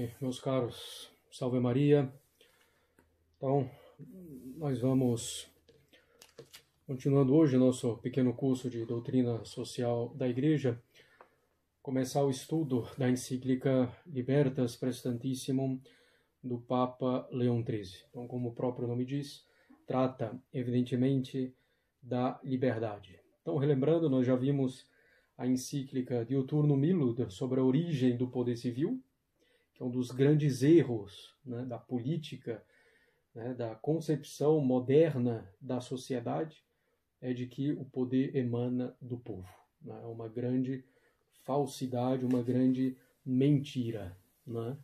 Ok, meus caros, salve Maria. Então, nós vamos, continuando hoje nosso pequeno curso de doutrina social da Igreja, começar o estudo da encíclica Libertas Prestantissimum do Papa Leão XIII. Então, como o próprio nome diz, trata, evidentemente, da liberdade. Então, relembrando, nós já vimos a encíclica Diuturno Milud sobre a origem do poder civil, que é um dos grandes erros né, da política, né, da concepção moderna da sociedade, é de que o poder emana do povo. Né? É uma grande falsidade, uma grande mentira, né?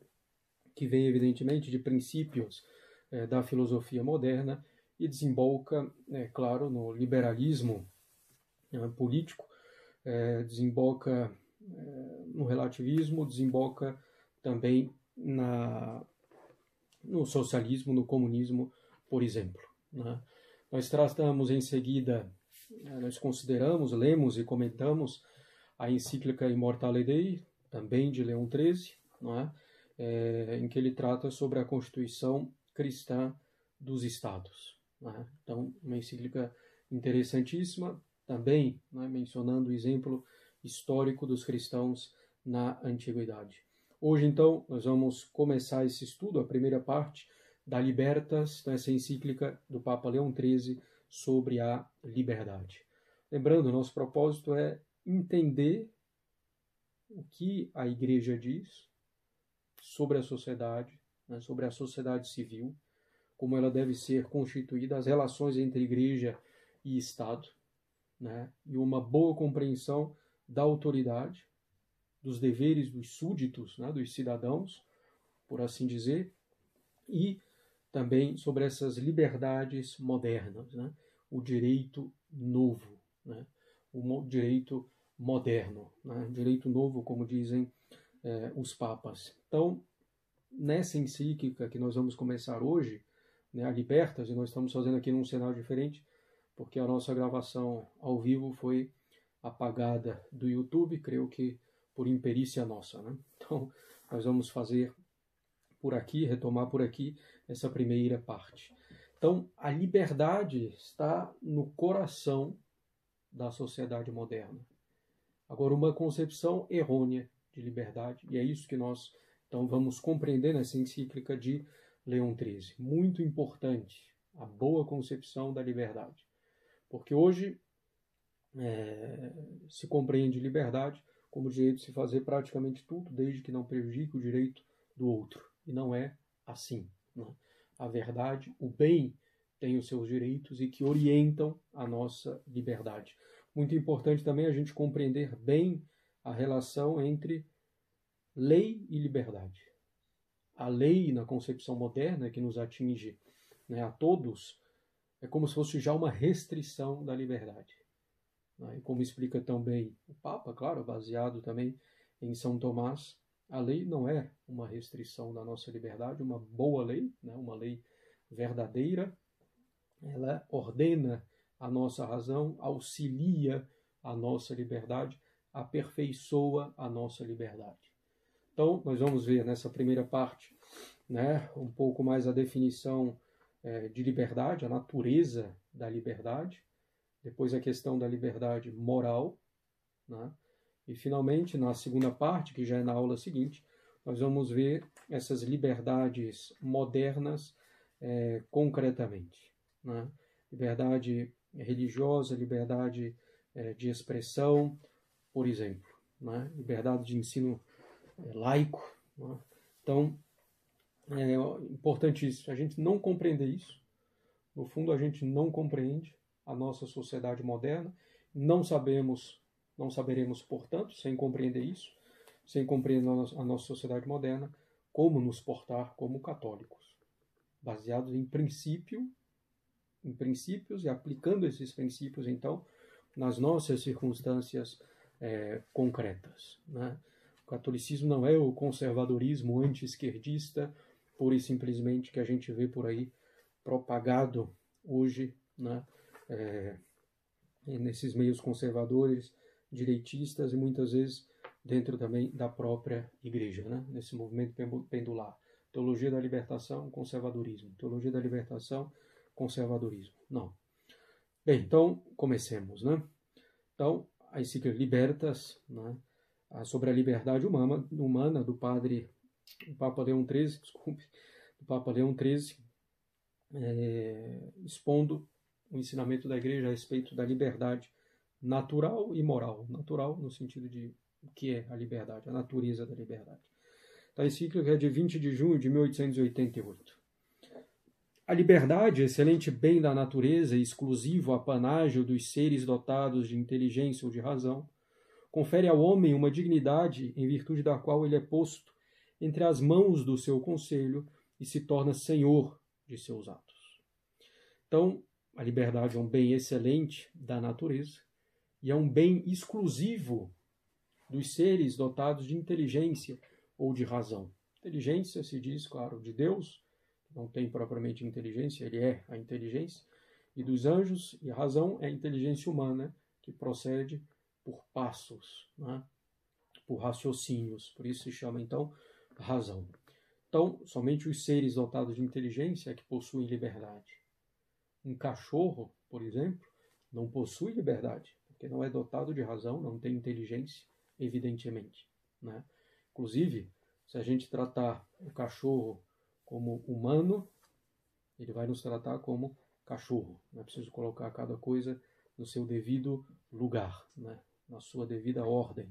que vem evidentemente de princípios é, da filosofia moderna e desemboca, é claro, no liberalismo é, político, é, desemboca é, no relativismo, desemboca também na, no socialismo, no comunismo, por exemplo. Né? Nós tratamos em seguida, né, nós consideramos, lemos e comentamos a encíclica Immortale Dei, também de Leão XIII, é? É, em que ele trata sobre a constituição cristã dos estados. É? Então, uma encíclica interessantíssima, também é? mencionando o exemplo histórico dos cristãos na antiguidade. Hoje, então, nós vamos começar esse estudo, a primeira parte da Libertas, dessa encíclica do Papa Leão XIII sobre a liberdade. Lembrando, nosso propósito é entender o que a Igreja diz sobre a sociedade, né, sobre a sociedade civil, como ela deve ser constituída, as relações entre Igreja e Estado, né, e uma boa compreensão da autoridade, dos deveres dos súditos, né, dos cidadãos, por assim dizer, e também sobre essas liberdades modernas, né, o direito novo, né, o direito moderno, né, direito novo, como dizem eh, os papas. Então, nessa encíclica que nós vamos começar hoje, né, a Libertas, e nós estamos fazendo aqui num cenário diferente, porque a nossa gravação ao vivo foi apagada do YouTube, creio que por imperícia nossa. Né? Então, nós vamos fazer por aqui, retomar por aqui essa primeira parte. Então, a liberdade está no coração da sociedade moderna. Agora, uma concepção errônea de liberdade, e é isso que nós então vamos compreender nessa encíclica de Leão XIII. Muito importante a boa concepção da liberdade. Porque hoje é, se compreende liberdade como direito de se fazer praticamente tudo, desde que não prejudique o direito do outro. E não é assim. Né? A verdade, o bem, tem os seus direitos e que orientam a nossa liberdade. Muito importante também a gente compreender bem a relação entre lei e liberdade. A lei, na concepção moderna, que nos atinge né, a todos, é como se fosse já uma restrição da liberdade. Né? E como explica também o Papa, claro, baseado também em São Tomás, a lei não é uma restrição da nossa liberdade, uma boa lei, né? uma lei verdadeira, ela ordena a nossa razão, auxilia a nossa liberdade, aperfeiçoa a nossa liberdade. Então, nós vamos ver nessa primeira parte né, um pouco mais a definição é, de liberdade, a natureza da liberdade, depois a questão da liberdade moral, né? e finalmente, na segunda parte, que já é na aula seguinte, nós vamos ver essas liberdades modernas é, concretamente. Né? Liberdade religiosa, liberdade é, de expressão, por exemplo, né? liberdade de ensino é, laico. Né? Então, é importante isso. A gente não compreender isso. No fundo, a gente não compreende a nossa sociedade moderna. Não sabemos, não saberemos, portanto, sem compreender isso, sem compreender a nossa sociedade moderna, como nos portar como católicos, baseados em princípio, em princípios e aplicando esses princípios, então, nas nossas circunstâncias é, concretas. Né? O catolicismo não é o conservadorismo anti-esquerdista, pura e simplesmente que a gente vê por aí propagado hoje né, é, nesses meios conservadores, direitistas e muitas vezes dentro também da própria igreja, né? nesse movimento pendular. Teologia da libertação, conservadorismo. Teologia da libertação, conservadorismo. Não. Bem, então comecemos, né? Então, a encíclica Libertas, né? sobre a liberdade humana, humana do padre do Papa Leão XIII, desculpe, do Papa Leão XIII, é, expondo o ensinamento da igreja a respeito da liberdade natural e moral. Natural no sentido de o que é a liberdade, a natureza da liberdade. Então, a encíclica é de 20 de junho de 1888. A liberdade, excelente bem da natureza e exclusivo apanágio dos seres dotados de inteligência ou de razão, confere ao homem uma dignidade em virtude da qual ele é posto entre as mãos do seu conselho e se torna senhor de seus atos. Então, a liberdade é um bem excelente da natureza e é um bem exclusivo dos seres dotados de inteligência ou de razão. Inteligência se diz, claro, de Deus, não tem propriamente inteligência, ele é a inteligência, e dos anjos, e a razão é a inteligência humana, que procede por passos, né? por raciocínios. Por isso se chama, então, razão. Então, somente os seres dotados de inteligência é que possuem liberdade. Um cachorro, por exemplo, não possui liberdade, porque não é dotado de razão, não tem inteligência, evidentemente. Né? Inclusive, se a gente tratar o cachorro como humano, ele vai nos tratar como cachorro. Não é preciso colocar cada coisa no seu devido lugar, né? na sua devida ordem.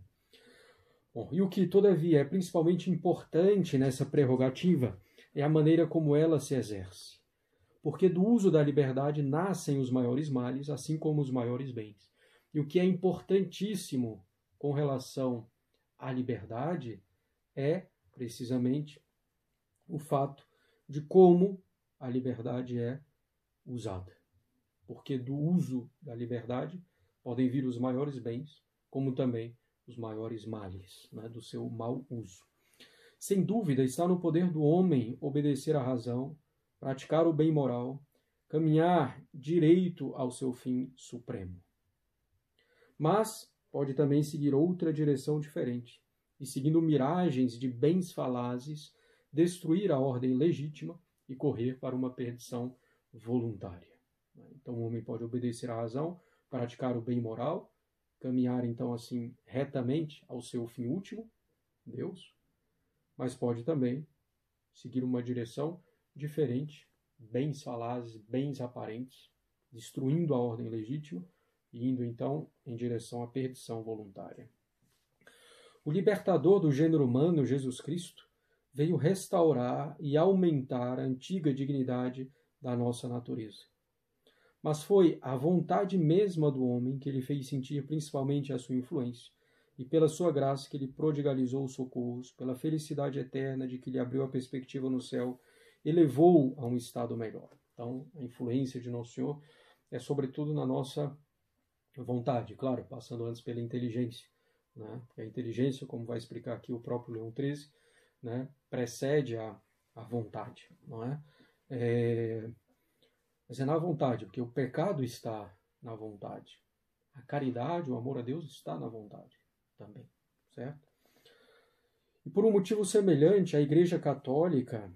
Bom, e o que, todavia, é principalmente importante nessa prerrogativa é a maneira como ela se exerce. Porque do uso da liberdade nascem os maiores males, assim como os maiores bens. E o que é importantíssimo com relação à liberdade é, precisamente, o fato de como a liberdade é usada. Porque do uso da liberdade podem vir os maiores bens, como também os maiores males né, do seu mau uso. Sem dúvida, está no poder do homem obedecer à razão, praticar o bem moral, caminhar direito ao seu fim supremo. Mas pode também seguir outra direção diferente, e seguindo miragens de bens falazes, destruir a ordem legítima e correr para uma perdição voluntária. Então o homem pode obedecer à razão, praticar o bem moral, caminhar então assim retamente ao seu fim último, Deus, mas pode também seguir uma direção diferente, bens falazes, bens aparentes, destruindo a ordem legítima e indo então em direção à perdição voluntária. O libertador do gênero humano, Jesus Cristo, veio restaurar e aumentar a antiga dignidade da nossa natureza mas foi a vontade mesma do homem que ele fez sentir principalmente a sua influência, e pela sua graça que ele prodigalizou os socorros, pela felicidade eterna de que lhe abriu a perspectiva no céu, elevou a um estado melhor. Então, a influência de Nosso Senhor é sobretudo na nossa vontade, claro, passando antes pela inteligência. Né? a inteligência, como vai explicar aqui o próprio Leão XIII, né, precede a, a vontade. Não é? é mas é na vontade, porque o pecado está na vontade. A caridade, o amor a Deus está na vontade também, certo? E por um motivo semelhante, a Igreja Católica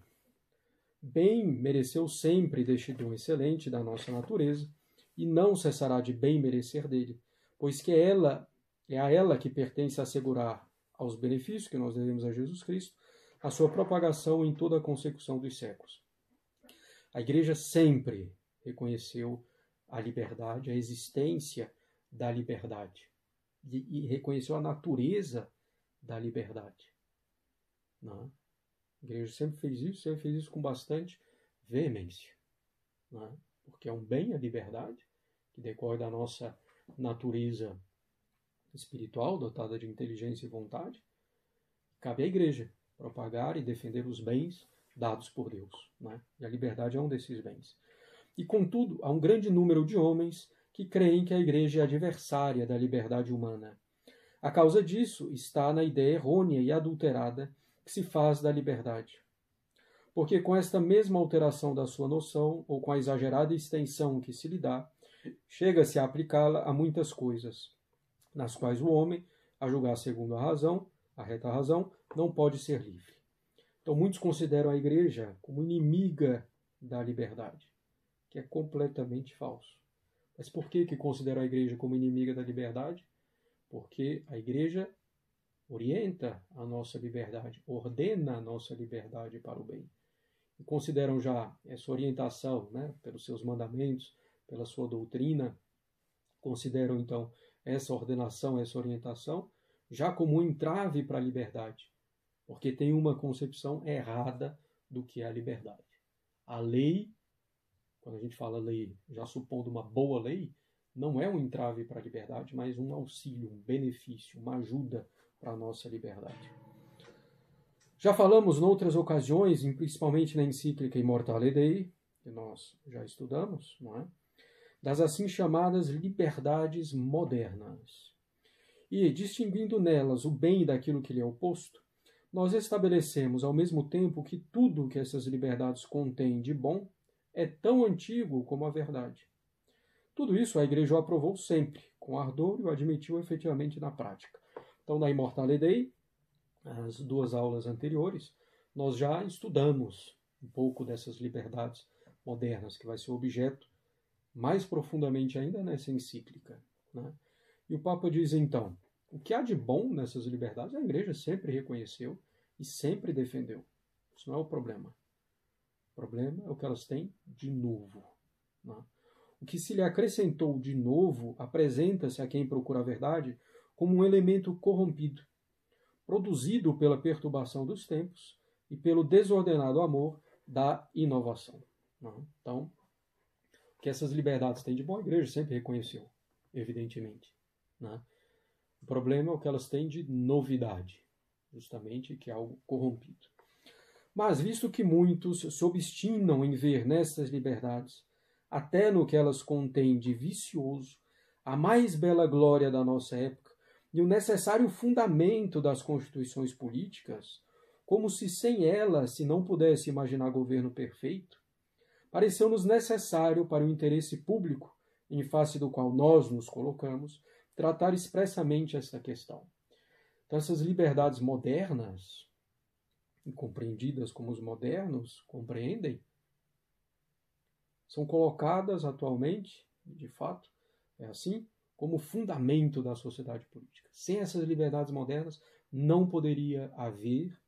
bem mereceu sempre deste dom excelente da nossa natureza e não cessará de bem merecer dele, pois que ela é a ela que pertence assegurar aos benefícios que nós devemos a Jesus Cristo a sua propagação em toda a consecução dos séculos. A Igreja sempre reconheceu a liberdade, a existência da liberdade e, reconheceu a natureza da liberdade. Não? A igreja sempre fez isso, sempre fez isso com bastante veemência, não? É? porque é um bem a liberdade que decorre da nossa natureza espiritual, dotada de inteligência e vontade. Cabe à igreja propagar e defender os bens dados por Deus. Né? E a liberdade é um desses bens. E, contudo, há um grande número de homens que creem que a Igreja é adversária da liberdade humana. A causa disso está na ideia errônea e adulterada que se faz da liberdade. Porque com esta mesma alteração da sua noção, ou com a exagerada extensão que se lhe dá, chega-se a aplicá-la a muitas coisas, nas quais o homem, a julgar segundo a razão, a reta razão, não pode ser livre. Então, muitos consideram a igreja como inimiga da liberdade, que é completamente falso. Mas por que, que consideram a igreja como inimiga da liberdade? Porque a igreja orienta a nossa liberdade, ordena a nossa liberdade para o bem. E consideram já essa orientação, né, pelos seus mandamentos, pela sua doutrina, consideram então essa ordenação, essa orientação, já como um entrave para a liberdade, porque tem uma concepção errada do que é a liberdade. A lei, quando a gente fala lei, já supondo uma boa lei, não é um entrave para a liberdade, mas um auxílio, um benefício, uma ajuda para a nossa liberdade. Já falamos em outras ocasiões, principalmente na encíclica Immortale Dei, que nós já estudamos, não é? das assim chamadas liberdades modernas. E, distinguindo nelas o bem daquilo que lhe é oposto, nós estabelecemos ao mesmo tempo que tudo que essas liberdades contêm de bom é tão antigo como a verdade. Tudo isso a Igreja aprovou sempre, com ardor e o admitiu efetivamente na prática. Então, na Immortale Dei, as duas aulas anteriores, nós já estudamos um pouco dessas liberdades modernas, que vai ser objeto mais profundamente ainda nessa encíclica. Né? E o Papa diz então: o que há de bom nessas liberdades a Igreja sempre reconheceu e sempre defendeu. Isso não é o problema. O problema é o que elas têm de novo. Né? O que se lhe acrescentou de novo apresenta-se a quem procura a verdade como um elemento corrompido, produzido pela perturbação dos tempos e pelo desordenado amor da inovação. Né? Então, que essas liberdades têm de bom, a igreja sempre reconheceu, evidentemente. Né? O problema é o que elas têm de novidade, justamente que é algo corrompido. Mas, visto que muitos se obstinam em ver nessas liberdades, até no que elas contêm de vicioso, a mais bela glória da nossa época e o necessário fundamento das constituições políticas, como se sem elas se não pudesse imaginar governo perfeito, pareceu-nos necessário para o interesse público, em face do qual nós nos colocamos, tratar expressamente esta questão. Então, essas liberdades modernas, compreendidas como os modernos compreendem, são colocadas atualmente, de fato, é assim, como fundamento da sociedade política. Sem essas liberdades modernas, não poderia haver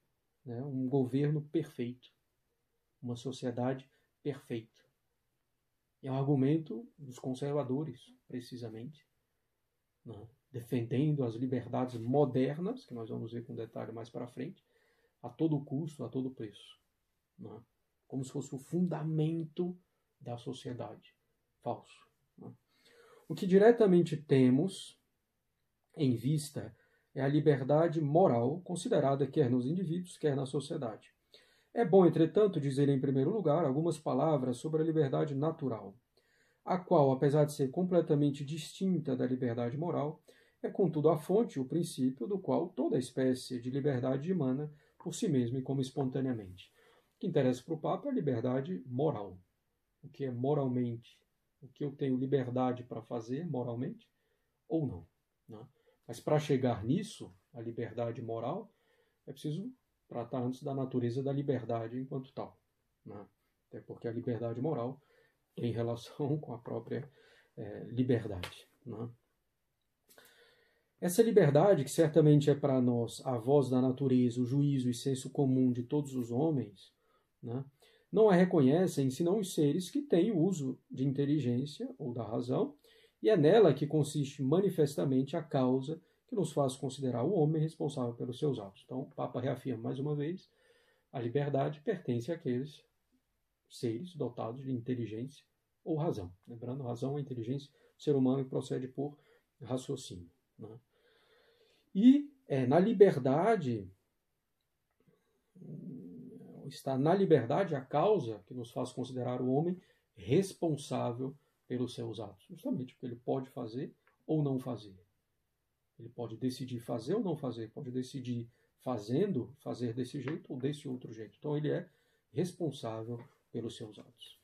né, um governo perfeito, uma sociedade perfeito. É um argumento dos conservadores, precisamente, né? defendendo as liberdades modernas, que nós vamos ver com detalhe mais para frente, a todo custo, a todo preço. Né? Como se fosse o fundamento da sociedade. Falso. O que diretamente temos em vista é a liberdade moral considerada quer nos indivíduos, quer na sociedade. É bom, entretanto, dizer em primeiro lugar algumas palavras sobre a liberdade natural, a qual, apesar de ser completamente distinta da liberdade moral, é contudo a fonte, o princípio do qual toda espécie de liberdade emana por si mesma e como espontaneamente. O que interessa para o Papa é a liberdade moral. O que é moralmente, o que eu tenho liberdade para fazer moralmente ou não. Né? Mas para chegar nisso, a liberdade moral, é preciso tratar antes da natureza da liberdade enquanto tal. Né? Até porque a liberdade moral tem relação com a própria é, liberdade. Né? Essa liberdade, que certamente é para nós a voz da natureza, o juízo e senso comum de todos os homens, né? Não a reconhecem senão os seres que têm o uso de inteligência ou da razão, e é nela que consiste manifestamente a causa que nos faz considerar o homem responsável pelos seus atos. Então, o Papa reafirma mais uma vez: a liberdade pertence àqueles seres dotados de inteligência ou razão. Lembrando, razão é inteligência, o ser humano procede por raciocínio. Né? E é, na liberdade, está na liberdade a causa que nos faz considerar o homem responsável pelos seus atos, justamente porque ele pode fazer ou não fazer. Ele pode decidir fazer ou não fazer, pode decidir fazendo, fazer desse jeito ou desse outro jeito. Então ele é responsável pelos seus atos.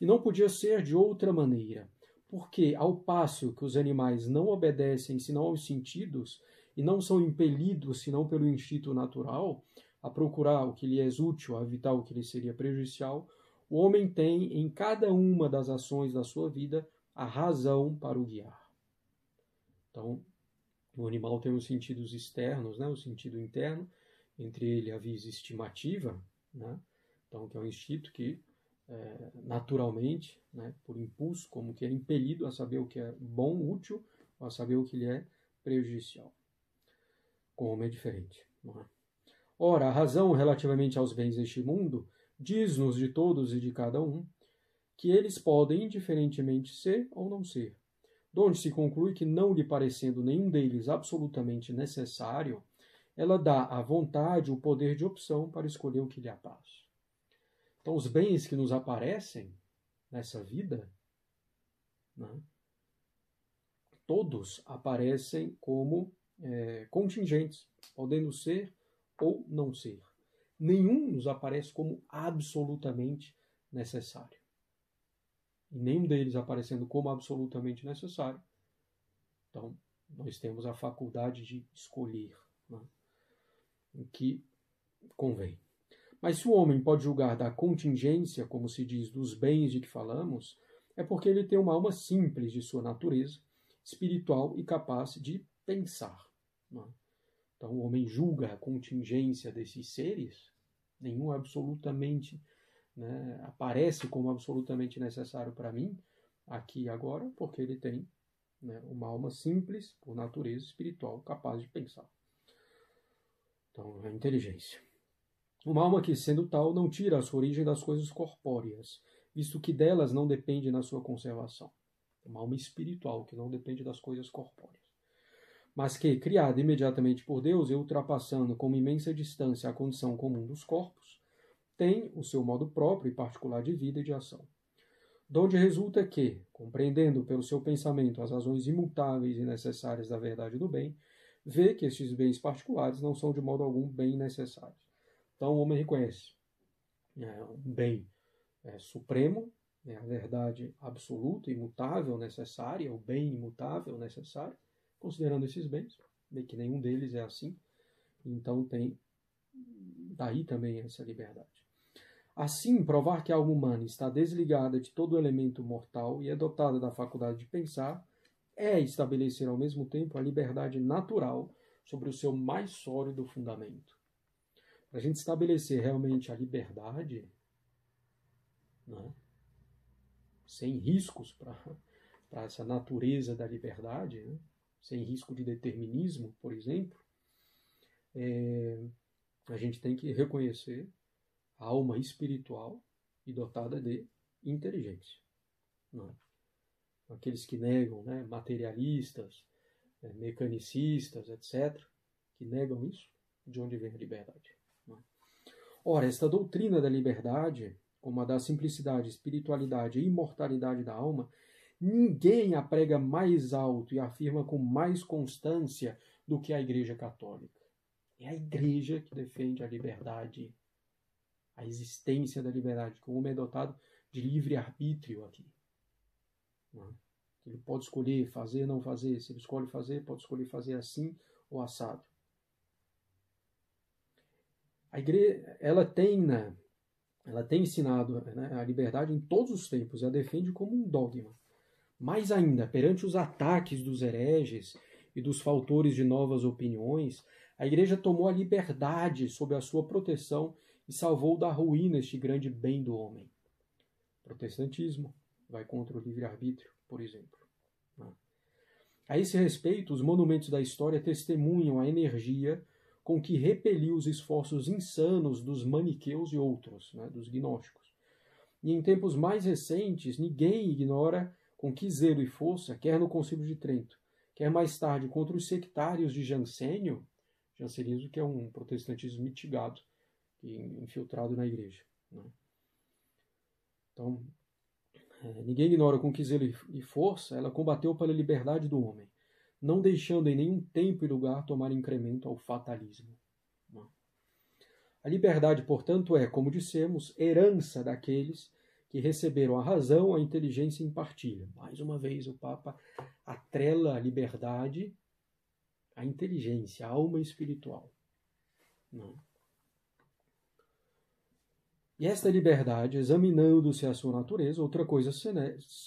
E não podia ser de outra maneira, porque ao passo que os animais não obedecem senão aos sentidos e não são impelidos, senão pelo instinto natural, a procurar o que lhe é útil, a evitar o que lhe seria prejudicial, o homem tem em cada uma das ações da sua vida a razão para o guiar. Então, o animal tem os sentidos externos, né, o sentido interno, entre ele a visa estimativa, né, então que é um instinto que é, naturalmente, né, por impulso, como que é impelido a saber o que é bom, útil, ou a saber o que lhe é prejudicial. Com o homem é diferente. Não é? Ora, a razão relativamente aos bens deste mundo diz-nos de todos e de cada um que eles podem indiferentemente ser ou não ser, donde se conclui que, não lhe parecendo nenhum deles absolutamente necessário, ela dá à vontade o poder de opção para escolher o que lhe apraz. Então, os bens que nos aparecem nessa vida, né, todos aparecem como é, contingentes, podendo ser ou não ser. Nenhum nos aparece como absolutamente necessário. E nenhum deles aparecendo como absolutamente necessário. Então, nós temos a faculdade de escolher né, o que convém. Mas se o homem pode julgar da contingência, como se diz, dos bens de que falamos, é porque ele tem uma alma simples de sua natureza, espiritual e capaz de pensar. Né? Então o homem julga a contingência desses seres, nenhum absolutamente né, aparece como absolutamente necessário para mim, aqui e agora, porque ele tem né, uma alma simples, por natureza espiritual, capaz de pensar. Então, a inteligência. Uma alma que, sendo tal, não tira a sua origem das coisas corpóreas, visto que delas não depende na sua conservação. Uma alma espiritual que não depende das coisas corpóreas. Mas que, criada imediatamente por Deus e ultrapassando com imensa distância a condição comum dos corpos, tem o seu modo próprio e particular de vida e de ação. Donde resulta que, compreendendo pelo seu pensamento as razões imutáveis e necessárias da verdade do bem, vê que estes bens particulares não são de modo algum bem necessários então o homem reconhece é, um bem é, supremo, é a verdade absoluta, imutável, necessária, o bem imutável, necessário, considerando esses bens, bem que nenhum deles é assim, então tem daí também essa liberdade. Assim, provar que a alma humana está desligada de todo elemento mortal e é dotada da faculdade de pensar, é estabelecer ao mesmo tempo a liberdade natural sobre o seu mais sólido fundamento para a gente estabelecer realmente a liberdade, né, sem riscos para essa natureza da liberdade, né, sem risco de determinismo, por exemplo, é, a gente tem que reconhecer a alma espiritual e dotada de inteligência. Né? Aqueles que negam, né, materialistas, é, mecanicistas, etc., que negam isso, de onde vem a liberdade? Ora, esta doutrina da liberdade, como a da simplicidade, espiritualidade e imortalidade da alma, ninguém a prega mais alto e afirma com mais constância do que a Igreja Católica. É a Igreja que defende a liberdade, a existência da liberdade, que o homem é dotado de livre-arbítrio aqui. É? Ele pode escolher fazer, não fazer. Se ele escolhe fazer, pode escolher fazer assim ou assado. A igreja, ela tem, né, ela tem ensinado né, a liberdade em todos os tempos e a defende como um dogma. Mais ainda, perante os ataques dos hereges e dos faltores de novas opiniões, a igreja tomou a liberdade sob a sua proteção e salvou da ruína este grande bem do homem. O protestantismo vai contra o livre-arbítrio, por exemplo. Né. A esse respeito, os monumentos da história testemunham a energia com que repeliu os esforços insanos dos maniqueus e outros, né, dos gnósticos. E em tempos mais recentes, ninguém ignora com que zelo e força, quer no Concílio de Trento, quer mais tarde contra os sectários de Jansênio, jansenismo que é um protestantismo mitigado, infiltrado na igreja. Né? Então, é, ninguém ignora com que zelo e força ela combateu pela liberdade do homem não deixando em nenhum tempo e lugar tomar incremento ao fatalismo. A liberdade, portanto, é, como dissemos, herança daqueles que receberam a razão, a inteligência em partilha. Mais uma vez, o Papa atrela a liberdade à inteligência, a alma espiritual. Não. E esta liberdade, examinando-se a sua natureza, outra coisa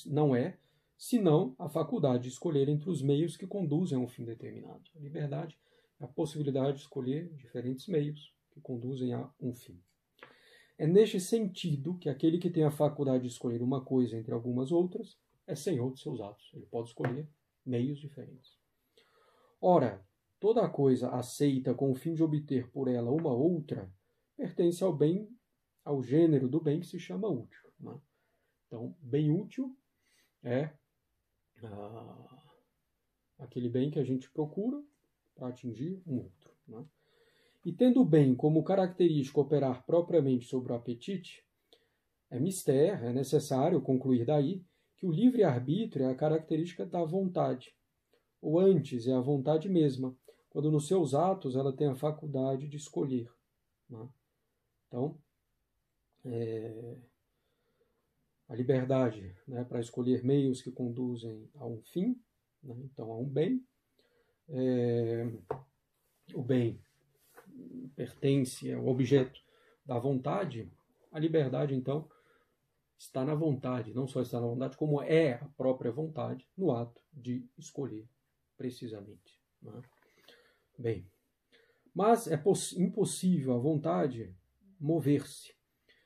não é senão a faculdade de escolher entre os meios que conduzem a um fim determinado. A liberdade é a possibilidade de escolher diferentes meios que conduzem a um fim. É neste sentido que aquele que tem a faculdade de escolher uma coisa entre algumas outras é senhor de seus atos. Ele pode escolher meios diferentes. Ora, toda coisa aceita com o fim de obter por ela uma outra pertence ao bem, ao gênero do bem que se chama útil. Né? Então, bem útil é ah, aquele bem que a gente procura para atingir um outro. Né? E tendo o bem como característica operar propriamente sobre o apetite, é mistério, é necessário concluir daí que o livre-arbítrio é a característica da vontade, ou antes, é a vontade mesma, quando nos seus atos ela tem a faculdade de escolher. Né? Então, é, a liberdade né, para escolher meios que conduzem a um fim, né, então a um bem. É, o bem pertence ao objeto da vontade, a liberdade, então, está na vontade, não só está na vontade, como é a própria vontade no ato de escolher precisamente. Né? Bem, mas é impossível a vontade mover-se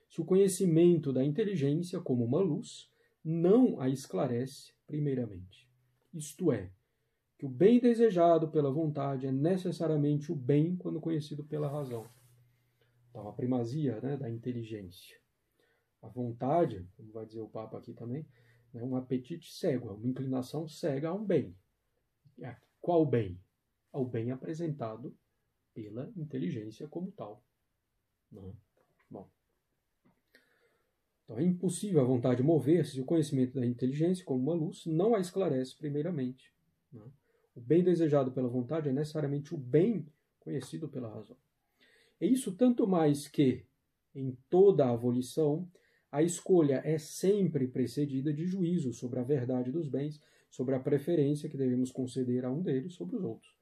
se o conhecimento da inteligência, como uma luz, não a esclarece primeiramente. Isto é, que o bem desejado pela vontade é necessariamente o bem quando conhecido pela razão. Então, a primazia né, da inteligência. A vontade, como vai dizer o Papa aqui também, é um apetite cego, é uma inclinação cega a um bem. Qual bem? Ao bem apresentado pela inteligência como tal. Não. Né? Bom. Então é impossível a vontade mover-se se o conhecimento da inteligência, como uma luz, não a esclarece primeiramente. Né? O bem desejado pela vontade é necessariamente o bem conhecido pela razão. É isso tanto mais que, em toda a avolição, a escolha é sempre precedida de juízo sobre a verdade dos bens, sobre a preferência que devemos conceder a um deles sobre os outros.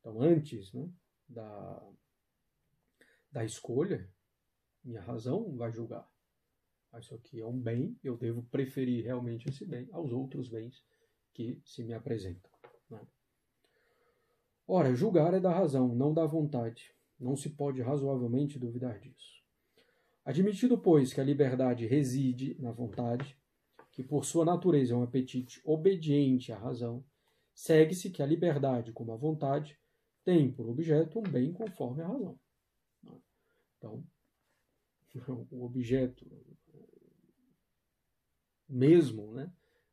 Então, antes né, da, da escolha, minha razão vai julgar isso aqui é um bem, eu devo preferir realmente esse bem aos outros bens que se me apresentam. Né? Ora, julgar é da razão, não da vontade. Não se pode razoavelmente duvidar disso. Admitido, pois, que a liberdade reside na vontade, que por sua natureza é um apetite obediente à razão, segue-se que a liberdade, como a vontade, tem por objeto um bem conforme a razão. Então, o objeto mesmo né,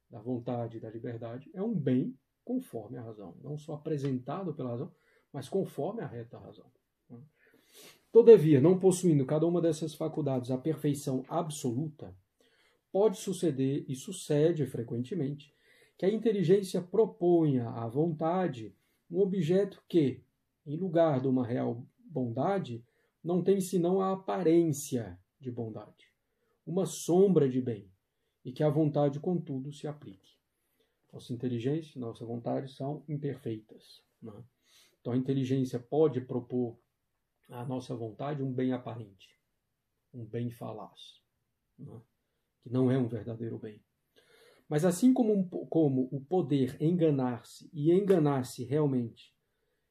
da vontade e da liberdade é um bem conforme a razão, não só apresentado pela razão, mas conforme a reta razão. Todavia, não possuindo cada uma dessas faculdades a perfeição absoluta, pode suceder e sucede frequentemente que a inteligência proponha à vontade um objeto que, em lugar de uma real bondade, não tem senão a aparência de bondade, uma sombra de bem, e que a vontade, contudo, se aplique. Nossa inteligência nossa vontade são imperfeitas. Né? Então a inteligência pode propor à nossa vontade um bem aparente, um bem falaz, né? que não é um verdadeiro bem. Mas assim como, como o poder enganar-se e enganar-se realmente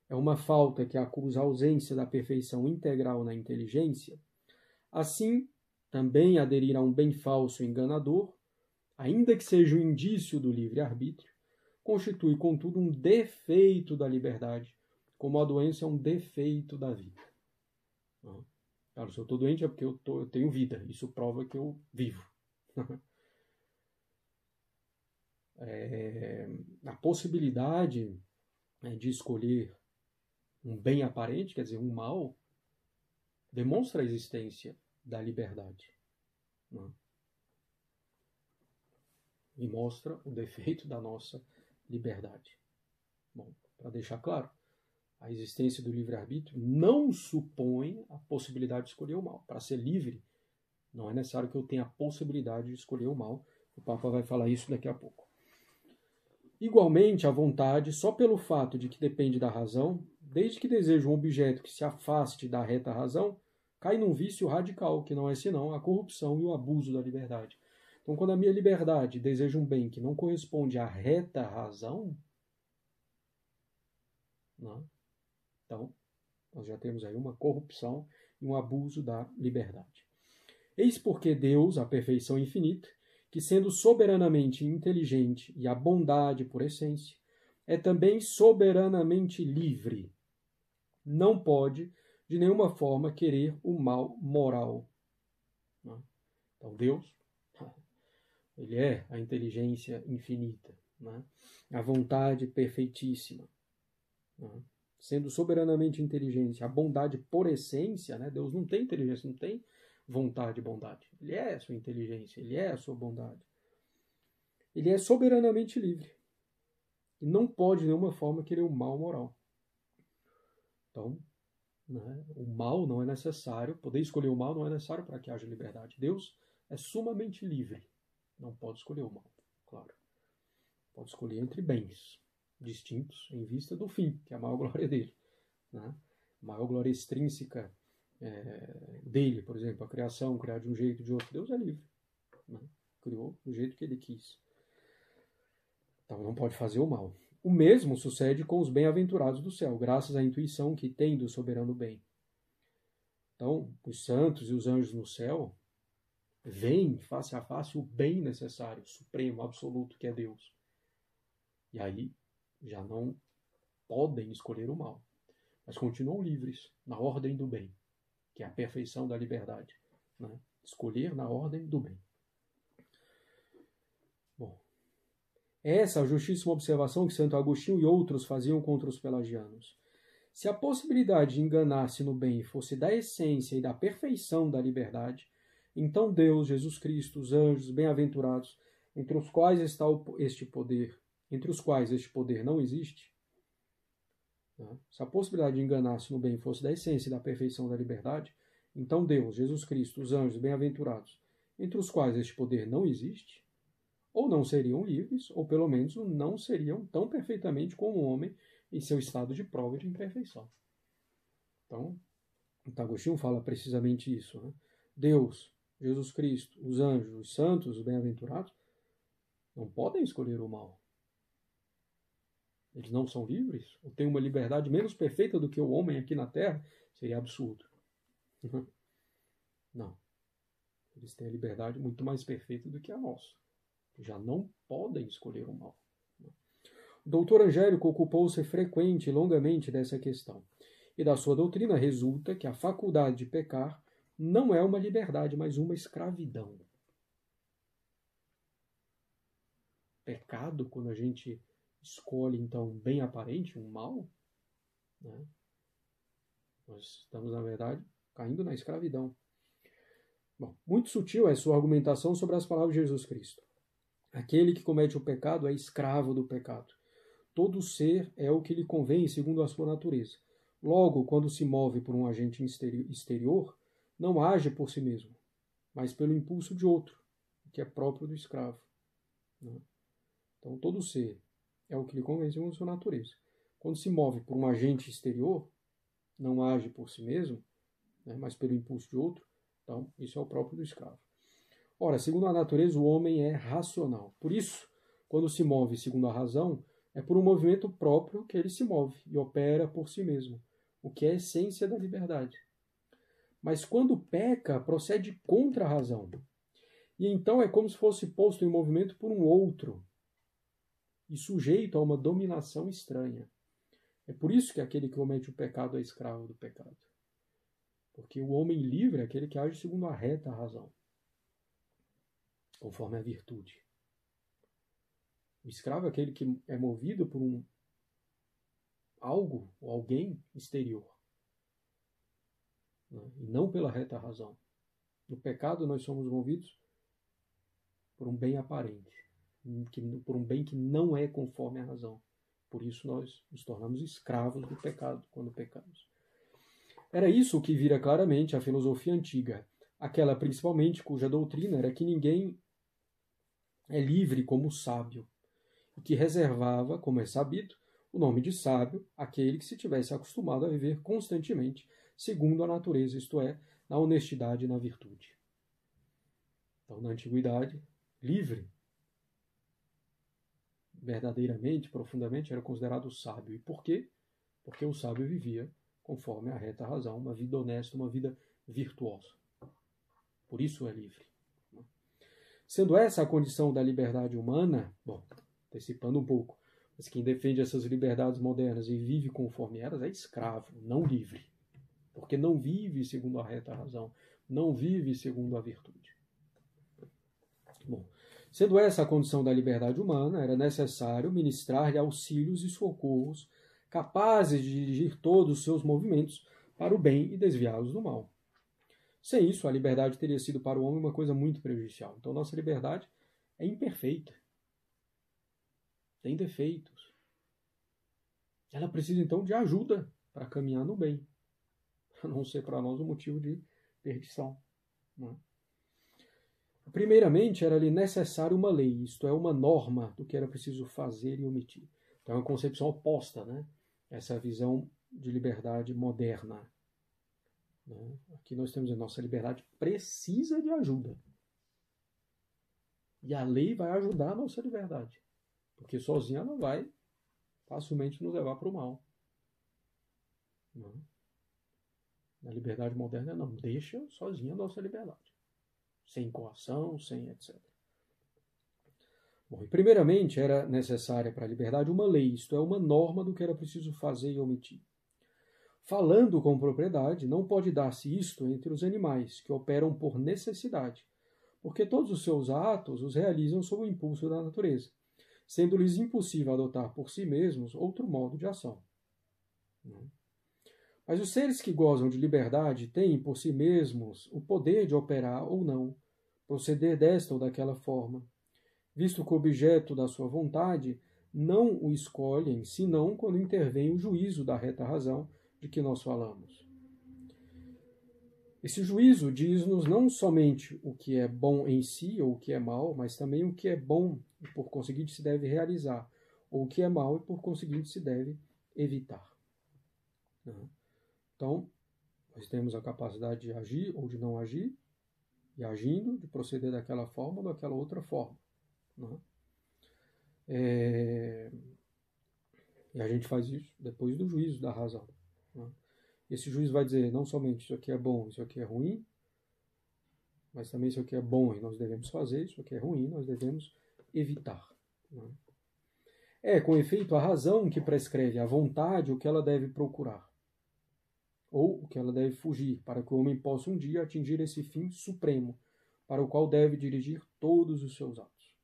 é uma falta que acusa a ausência da perfeição integral na inteligência, assim também aderir a um bem falso enganador ainda que seja um indício do livre-arbítrio, constitui, contudo, um defeito da liberdade, como a doença é um defeito da vida. Claro, se eu estou doente é porque eu, tô, eu tenho vida, isso prova que eu vivo. é, a possibilidade né, de escolher um bem aparente, quer dizer, um mal, demonstra a existência da liberdade. Não? E mostra o defeito da nossa liberdade. Bom, para deixar claro, a existência do livre-arbítrio não supõe a possibilidade de escolher o mal. Para ser livre, não é necessário que eu tenha a possibilidade de escolher o mal. O Papa vai falar isso daqui a pouco. Igualmente, a vontade, só pelo fato de que depende da razão, desde que deseja um objeto que se afaste da reta razão, cai num vício radical, que não é senão a corrupção e o abuso da liberdade. Então, quando a minha liberdade deseja um bem que não corresponde à reta razão, né? então nós já temos aí uma corrupção e um abuso da liberdade. Eis porque Deus, a perfeição infinita, que sendo soberanamente inteligente e a bondade por essência, é também soberanamente livre. Não pode, de nenhuma forma, querer o mal moral. Né? Então, Deus, ele é a inteligência infinita, né? a vontade perfeitíssima. Né? Sendo soberanamente inteligente, a bondade por essência, né? Deus não tem inteligência, não tem vontade e bondade. Ele é a sua inteligência, ele é a sua bondade. Ele é soberanamente livre. E não pode de nenhuma forma querer o mal moral. Então, né, o mal não é necessário, poder escolher o mal não é necessário para que haja liberdade. Deus é sumamente livre. Não pode escolher o mal, claro. Pode escolher entre bens distintos em vista do fim, que é a maior glória dele. Né? A maior glória extrínseca é, dele, por exemplo, a criação, criar de um jeito de outro. Deus é livre. Né? Criou do jeito que ele quis. Então não pode fazer o mal. O mesmo sucede com os bem-aventurados do céu, graças à intuição que tem do soberano bem. Então, os santos e os anjos no céu veem face a face o bem necessário, supremo, absoluto, que é Deus. E aí já não podem escolher o mal, mas continuam livres na ordem do bem que é a perfeição da liberdade. Né? Escolher na ordem do bem. Bom, essa justíssima observação que Santo Agostinho e outros faziam contra os pelagianos. Se a possibilidade de enganar-se no bem fosse da essência e da perfeição da liberdade, então Deus, Jesus Cristo, os anjos, bem-aventurados, entre os quais está este poder, entre os quais este poder não existe, né? Se a possibilidade de enganar-se no bem fosse da essência e da perfeição da liberdade, então Deus, Jesus Cristo, os anjos bem-aventurados, entre os quais este poder não existe, ou não seriam livres, ou pelo menos não seriam tão perfeitamente como o homem em seu estado de prova de imperfeição. Então, o Agostinho fala precisamente isso. Né? Deus, Jesus Cristo, os anjos, os santos, os bem-aventurados, não podem escolher o mal. Eles não são livres? Ou têm uma liberdade menos perfeita do que o homem aqui na Terra? Seria absurdo. Não. Eles têm a liberdade muito mais perfeita do que a nossa. Já não podem escolher o mal. O doutor Angélico ocupou-se frequente e longamente dessa questão. E da sua doutrina resulta que a faculdade de pecar não é uma liberdade, mas uma escravidão. Pecado, quando a gente escolhe então um bem aparente, um mal, né? nós estamos, na verdade, caindo na escravidão. Bom, muito sutil é sua argumentação sobre as palavras de Jesus Cristo. Aquele que comete o pecado é escravo do pecado. Todo ser é o que lhe convém segundo a sua natureza. Logo, quando se move por um agente exterior, não age por si mesmo, mas pelo impulso de outro, que é próprio do escravo. Né? Então, todo ser é o que lhe convém segundo sua natureza. Quando se move por um agente exterior, não age por si mesmo, né, mas pelo impulso de outro, então isso é o próprio do escravo. Ora, segundo a natureza, o homem é racional. Por isso, quando se move segundo a razão, é por um movimento próprio que ele se move e opera por si mesmo, o que é a essência da liberdade. Mas quando peca, procede contra a razão. E então é como se fosse posto em movimento por um outro, e sujeito a uma dominação estranha. É por isso que aquele que comete o pecado é escravo do pecado. Porque o homem livre é aquele que age segundo a reta razão, conforme a virtude. O escravo é aquele que é movido por um algo ou alguém exterior, né? e não pela reta razão. No pecado nós somos movidos por um bem aparente por um bem que não é conforme a razão. Por isso nós nos tornamos escravos do pecado quando pecamos. Era isso que vira claramente a filosofia antiga, aquela principalmente cuja doutrina era que ninguém é livre como sábio, e que reservava, como é sabido, o nome de sábio aquele que se tivesse acostumado a viver constantemente segundo a natureza, isto é, na honestidade e na virtude. Então, na antiguidade, livre, verdadeiramente, profundamente, era considerado sábio. E por quê? Porque o sábio vivia conforme a reta razão, uma vida honesta, uma vida virtuosa. Por isso é livre. Sendo essa a condição da liberdade humana, bom, antecipando um pouco, mas quem defende essas liberdades modernas e vive conforme elas é escravo, não livre. Porque não vive segundo a reta razão, não vive segundo a virtude. Bom, sendo essa a condição da liberdade humana, era necessário ministrar-lhe auxílios e socorros capazes de dirigir todos os seus movimentos para o bem e desviá-los do mal. Sem isso, a liberdade teria sido para o homem uma coisa muito prejudicial. Então, nossa liberdade é imperfeita. Tem defeitos. Ela precisa, então, de ajuda para caminhar no bem. A não ser para nós um motivo de perdição. É? Primeiramente, era-lhe necessário uma lei, isto é, uma norma do que era preciso fazer e omitir. Então, é uma concepção oposta, né? essa visão de liberdade moderna. Né? Aqui nós temos a nossa liberdade precisa de ajuda. E a lei vai ajudar a nossa liberdade. Porque sozinha ela vai facilmente nos levar para o mal. Não. Na liberdade moderna, não. Deixa sozinha a nossa liberdade. Sem coação, sem etc. Bom, e primeiramente era necessária para a liberdade uma lei, isto é, uma norma do que era preciso fazer e omitir. Falando com propriedade, não pode dar-se isto entre os animais, que operam por necessidade, porque todos os seus atos os realizam sob o impulso da natureza, sendo-lhes impossível adotar por si mesmos outro modo de ação. Mas os seres que gozam de liberdade têm por si mesmos o poder de operar ou não, proceder desta ou daquela forma, visto que o objeto da sua vontade não o escolhem, senão quando intervém o juízo da reta razão de que nós falamos. Esse juízo diz-nos não somente o que é bom em si ou o que é mal, mas também o que é bom e por conseguinte se deve realizar, ou o que é mal e por conseguinte se deve evitar. Né? Então, nós temos a capacidade de agir ou de não agir, e agindo, de proceder daquela forma ou daquela outra forma. Né? É... E a gente faz isso depois do juízo da razão. Né? Esse juízo vai dizer não somente isso aqui é bom, isso aqui é ruim, mas também isso aqui é bom e nós devemos fazer, isso aqui é ruim, nós devemos evitar. Né? É, com efeito, a razão que prescreve a vontade o que ela deve procurar, ou que ela deve fugir, para que o homem possa um dia atingir esse fim supremo, para o qual deve dirigir todos os seus atos.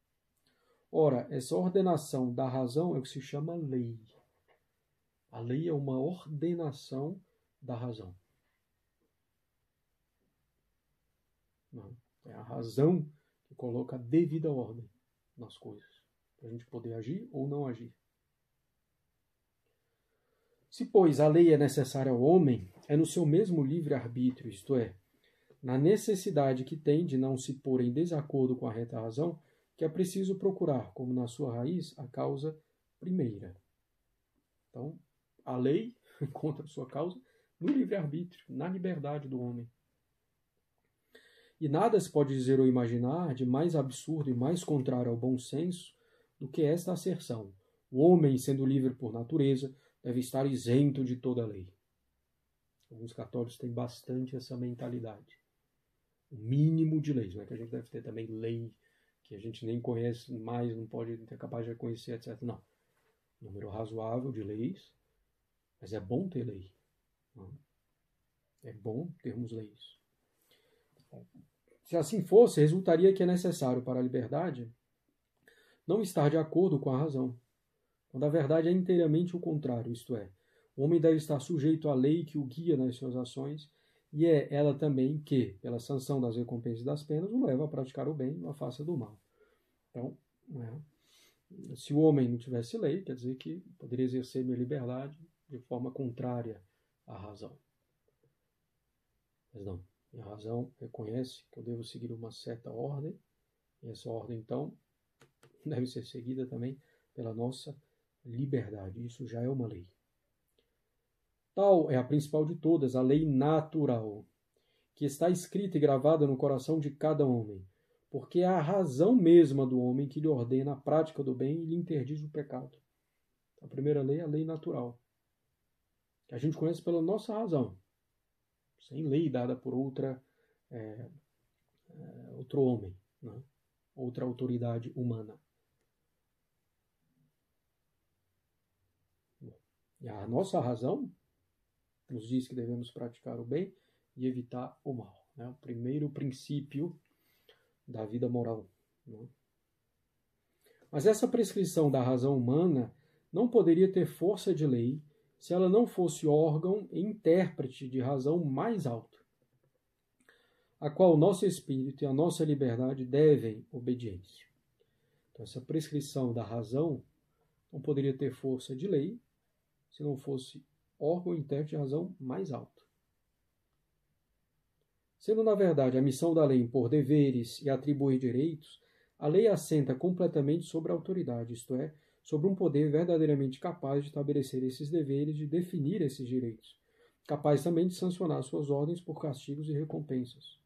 Ora, essa ordenação da razão é o que se chama lei. A lei é uma ordenação da razão. Não. É a razão que coloca a devida ordem nas coisas, para a gente poder agir ou não agir. Se, pois, a lei é necessária ao homem, é no seu mesmo livre-arbítrio, isto é, na necessidade que tem de não se pôr em desacordo com a reta razão, que é preciso procurar, como na sua raiz, a causa primeira. Então, a lei encontra sua causa no livre-arbítrio, na liberdade do homem. E nada se pode dizer ou imaginar de mais absurdo e mais contrário ao bom senso do que esta asserção. O homem, sendo livre por natureza, deve estar isento de toda lei. Alguns católicos têm bastante essa mentalidade. O mínimo de leis, não é que a gente deve ter também lei que a gente nem conhece mais, não pode ser capaz de reconhecer, etc. Não. Número razoável de leis, mas é bom ter lei. É bom termos leis. Se assim fosse, resultaria que é necessário para a liberdade não estar de acordo com a razão, quando a verdade é inteiramente o contrário, isto é, o homem deve estar sujeito à lei que o guia nas suas ações, e é ela também que, pela sanção das recompensas e das penas, o leva a praticar o bem e a face do mal. Então, né, se o homem não tivesse lei, quer dizer que poderia exercer minha liberdade de forma contrária à razão. Mas não, a razão reconhece que eu devo seguir uma certa ordem, e essa ordem, então, deve ser seguida também pela nossa liberdade. Isso já é uma lei. Tal é a principal de todas, a lei natural, que está escrita e gravada no coração de cada homem, porque é a razão mesma do homem que lhe ordena a prática do bem e lhe interdiz o pecado. A primeira lei é a lei natural, que a gente conhece pela nossa razão, sem lei dada por outra é, é, outro homem, né? outra autoridade humana. E a nossa razão nos diz que devemos praticar o bem e evitar o mal. Né? O primeiro princípio da vida moral. Né? Mas essa prescrição da razão humana não poderia ter força de lei se ela não fosse órgão e intérprete de razão mais alta, a qual o nosso espírito e a nossa liberdade devem obediência. Então, essa prescrição da razão não poderia ter força de lei se não fosse órgão intérprete de razão mais alta. Sendo, na verdade, a missão da lei impor deveres e atribuir direitos, a lei assenta completamente sobre a autoridade, isto é, sobre um poder verdadeiramente capaz de estabelecer esses deveres, de definir esses direitos, capaz também de sancionar suas ordens por castigos e recompensas.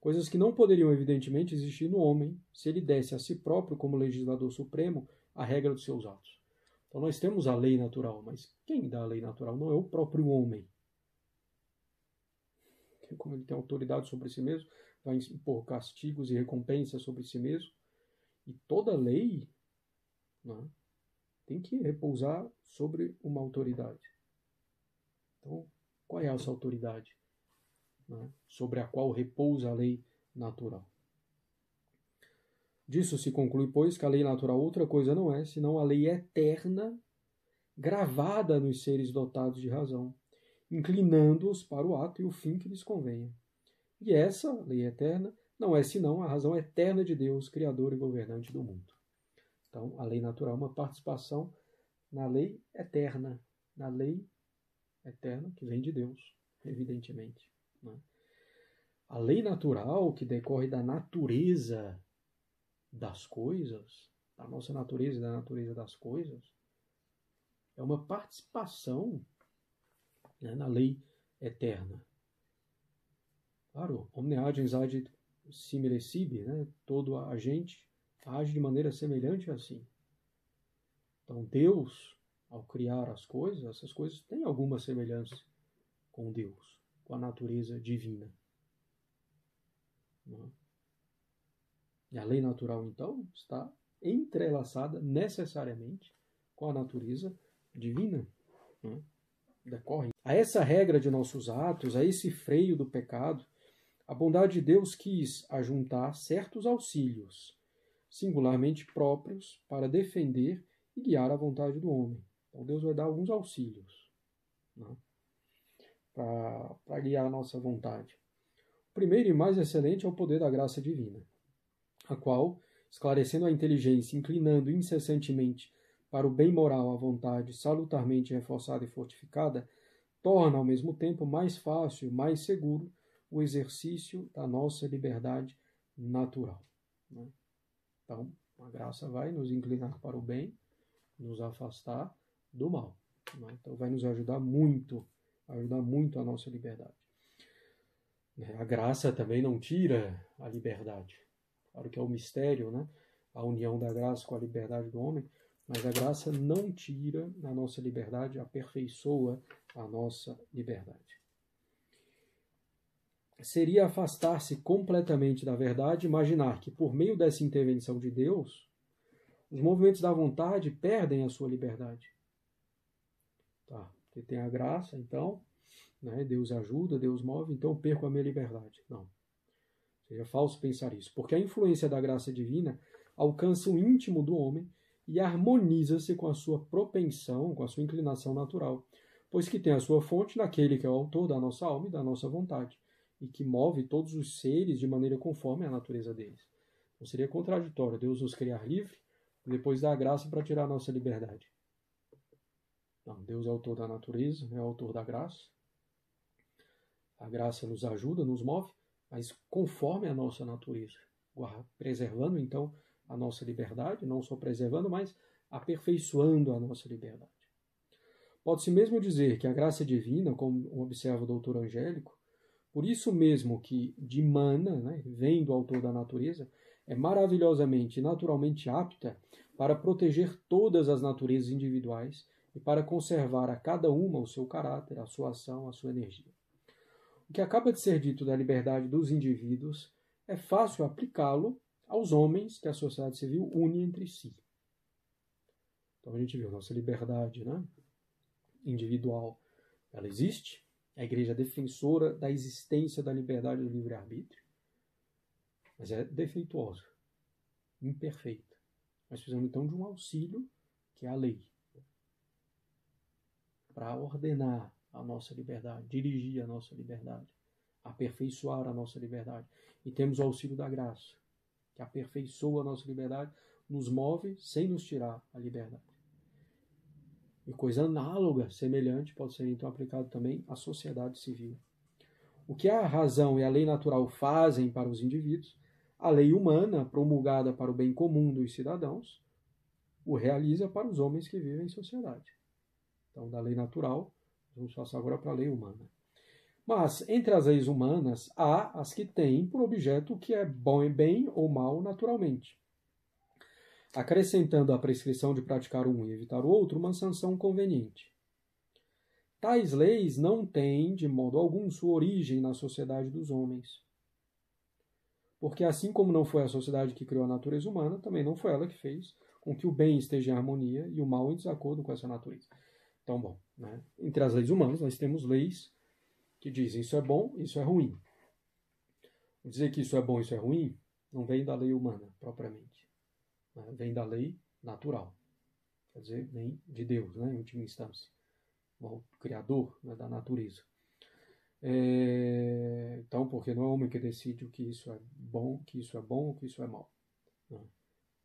Coisas que não poderiam, evidentemente, existir no homem se ele desse a si próprio, como legislador supremo, a regra dos seus atos. Então nós temos a lei natural, mas quem dá a lei natural não é o próprio homem. Como ele tem autoridade sobre si mesmo, vai impor castigos e recompensas sobre si mesmo. E toda lei né, tem que repousar sobre uma autoridade. Então, qual é essa autoridade né, sobre a qual repousa a lei natural? Disso se conclui, pois, que a lei natural outra coisa não é, senão a lei eterna gravada nos seres dotados de razão, inclinando-os para o ato e o fim que lhes convenha. E essa, lei eterna, não é senão a razão eterna de Deus, Criador e governante do mundo. Então, a lei natural é uma participação na lei eterna, na lei eterna que vem de Deus, evidentemente. Né? A lei natural, que decorre da natureza das coisas, da nossa natureza e da natureza das coisas, é uma participação né, na lei eterna. Claro, omne agens agit simile sibi, né? todo agente age de maneira semelhante assim. Então Deus, ao criar as coisas, essas coisas têm alguma semelhança com Deus, com a natureza divina. Não? E a lei natural, então, está entrelaçada necessariamente com a natureza divina. Né? Decorre. A essa regra de nossos atos, a esse freio do pecado, a bondade de Deus quis ajuntar certos auxílios, singularmente próprios, para defender e guiar a vontade do homem. Então Deus vai dar alguns auxílios né? para guiar a nossa vontade. O primeiro e mais excelente é o poder da graça divina a qual, esclarecendo a inteligência, inclinando incessantemente para o bem moral a vontade salutarmente reforçada e fortificada, torna ao mesmo tempo mais fácil, mais seguro o exercício da nossa liberdade natural. Né? Então, a graça vai nos inclinar para o bem, nos afastar do mal. Né? Então, vai nos ajudar muito, ajudar muito a nossa liberdade. A graça também não tira a liberdade. Claro que é o mistério, né? A união da graça com a liberdade do homem, mas a graça não tira a nossa liberdade, aperfeiçoa a nossa liberdade. Seria afastar-se completamente da verdade imaginar que, por meio dessa intervenção de Deus, os movimentos da vontade perdem a sua liberdade. Tá, porque tem a graça, então, né, Deus ajuda, Deus move, então perco a minha liberdade. Não. Seja falso pensar isso, porque a influência da graça divina alcança o íntimo do homem e harmoniza-se com a sua propensão, com a sua inclinação natural, pois que tem a sua fonte naquele que é o autor da nossa alma e da nossa vontade, e que move todos os seres de maneira conforme à natureza deles. Não seria contraditório Deus nos criar livre e depois dar a graça para tirar a nossa liberdade. Não, Deus é autor da natureza, é autor da graça. A graça nos ajuda, nos move, mas conforme a nossa natureza, preservando então a nossa liberdade, não só preservando, mas aperfeiçoando a nossa liberdade. Pode-se mesmo dizer que a graça divina, como observa o doutor Angélico, por isso mesmo que de mana, né, vem do autor da natureza, é maravilhosamente e naturalmente apta para proteger todas as naturezas individuais e para conservar a cada uma o seu caráter, a sua ação, a sua energia. O que acaba de ser dito da liberdade dos indivíduos é fácil aplicá-lo aos homens que a sociedade civil une entre si. Então a gente viu nossa liberdade né, individual, ela existe, a igreja é defensora da existência da liberdade do livre-arbítrio, mas é defeituosa, imperfeita. Nós precisamos então de um auxílio, que é a lei, para ordenar a nossa liberdade, dirigir a nossa liberdade, aperfeiçoar a nossa liberdade. E temos o auxílio da graça, que aperfeiçoa a nossa liberdade, nos move sem nos tirar a liberdade. E coisa análoga, semelhante, pode ser então aplicado também à sociedade civil. O que a razão e a lei natural fazem para os indivíduos, a lei humana, promulgada para o bem comum dos cidadãos, o realiza para os homens que vivem em sociedade. Então, da lei natural, vamos passar agora para a lei humana. Mas, entre as leis humanas, há as que têm por objeto o que é bom e bem ou mal naturalmente, acrescentando à prescrição de praticar um e evitar o outro uma sanção conveniente. Tais leis não têm, de modo algum, sua origem na sociedade dos homens. Porque, assim como não foi a sociedade que criou a natureza humana, também não foi ela que fez com que o bem esteja em harmonia e o mal em desacordo com essa natureza. Então, bom, né? entre as leis humanas, nós temos leis que dizem isso é bom, isso é ruim. Dizer que isso é bom, isso é ruim, não vem da lei humana, propriamente. Né? Vem da lei natural. Quer dizer, vem de Deus, né? em última instância. O Criador né? da natureza. É... Então, porque não é o homem que decide o que isso é bom, que isso é bom, o que isso é mal. Né?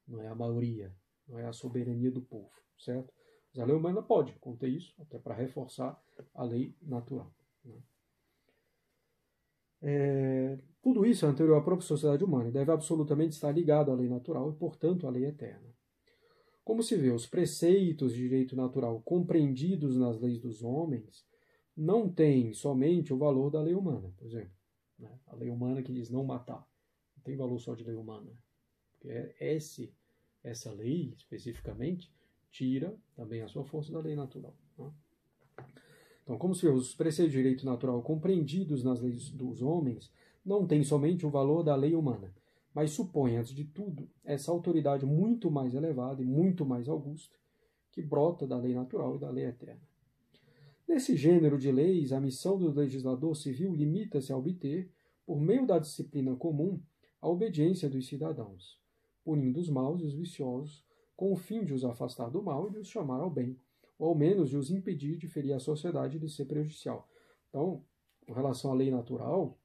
não é a maioria, não é a soberania do povo, certo? Mas a lei humana pode conter isso, até para reforçar a lei natural. Né? É, tudo isso é anterior à própria sociedade humana e deve absolutamente estar ligado à lei natural e, portanto, à lei eterna. Como se vê, os preceitos de direito natural compreendidos nas leis dos homens não têm somente o valor da lei humana, por exemplo. Né? A lei humana que diz não matar. Não tem valor só de lei humana. Porque é esse, essa lei, especificamente, tira também a sua força da lei natural. Né? Então, como se os preceitos de direito natural compreendidos nas leis dos homens não têm somente o valor da lei humana, mas supõem, antes de tudo, essa autoridade muito mais elevada e muito mais augusta que brota da lei natural e da lei eterna. Nesse gênero de leis, a missão do legislador civil limita-se a obter, por meio da disciplina comum, a obediência dos cidadãos, punindo os maus e os viciosos com o fim de os afastar do mal e de os chamar ao bem, ou ao menos de os impedir de ferir a sociedade e de ser prejudicial. Então, com relação à lei natural,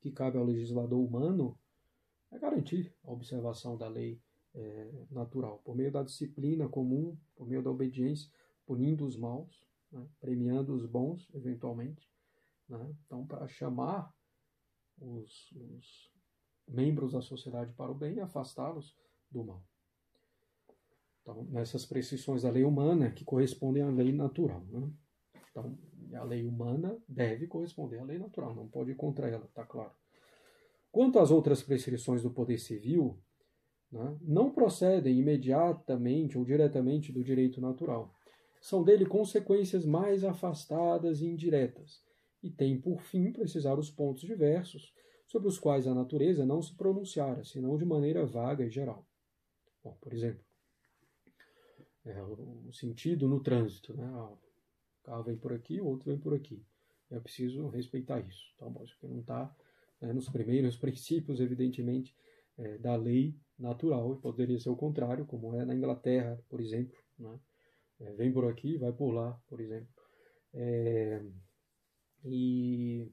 que cabe ao legislador humano é garantir a observação da lei é, natural, por meio da disciplina comum, por meio da obediência, punindo os maus, né, premiando os bons, eventualmente. Né, então, para chamar os, os membros da sociedade para o bem e afastá-los do mal. Então, nessas prescrições da lei humana que correspondem à lei natural. Né? Então, a lei humana deve corresponder à lei natural, não pode ir contra ela, está claro. Quanto às outras prescrições do poder civil, né, não procedem imediatamente ou diretamente do direito natural. São dele consequências mais afastadas e indiretas, e têm por fim precisar os pontos diversos sobre os quais a natureza não se pronunciara, senão de maneira vaga e geral. Bom, por exemplo, é, o sentido no trânsito. Né? Ah, o carro vem por aqui, o outro vem por aqui. Eu preciso respeitar isso. Então, acho que não está né, nos primeiros princípios, evidentemente, é, da lei natural, e poderia ser o contrário, como é na Inglaterra, por exemplo. Né? É, vem por aqui, vai por lá, por exemplo. É, e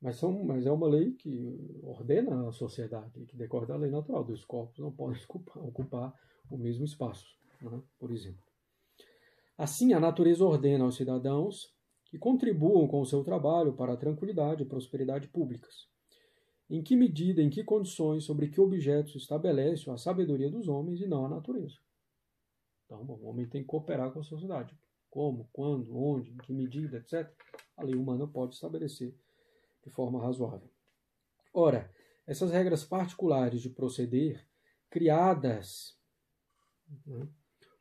mas, são, mas é uma lei que ordena a sociedade, que decorre da lei natural, dos corpos não podem ocupar, ocupar o mesmo espaço, né? por exemplo. Assim, a natureza ordena aos cidadãos que contribuam com o seu trabalho para a tranquilidade e prosperidade públicas. Em que medida, em que condições, sobre que objetos estabelece a sabedoria dos homens e não a natureza. Então, bom, o homem tem que cooperar com a sociedade. Como, quando, onde, em que medida, etc. A lei humana pode estabelecer de forma razoável. Ora, essas regras particulares de proceder, criadas né,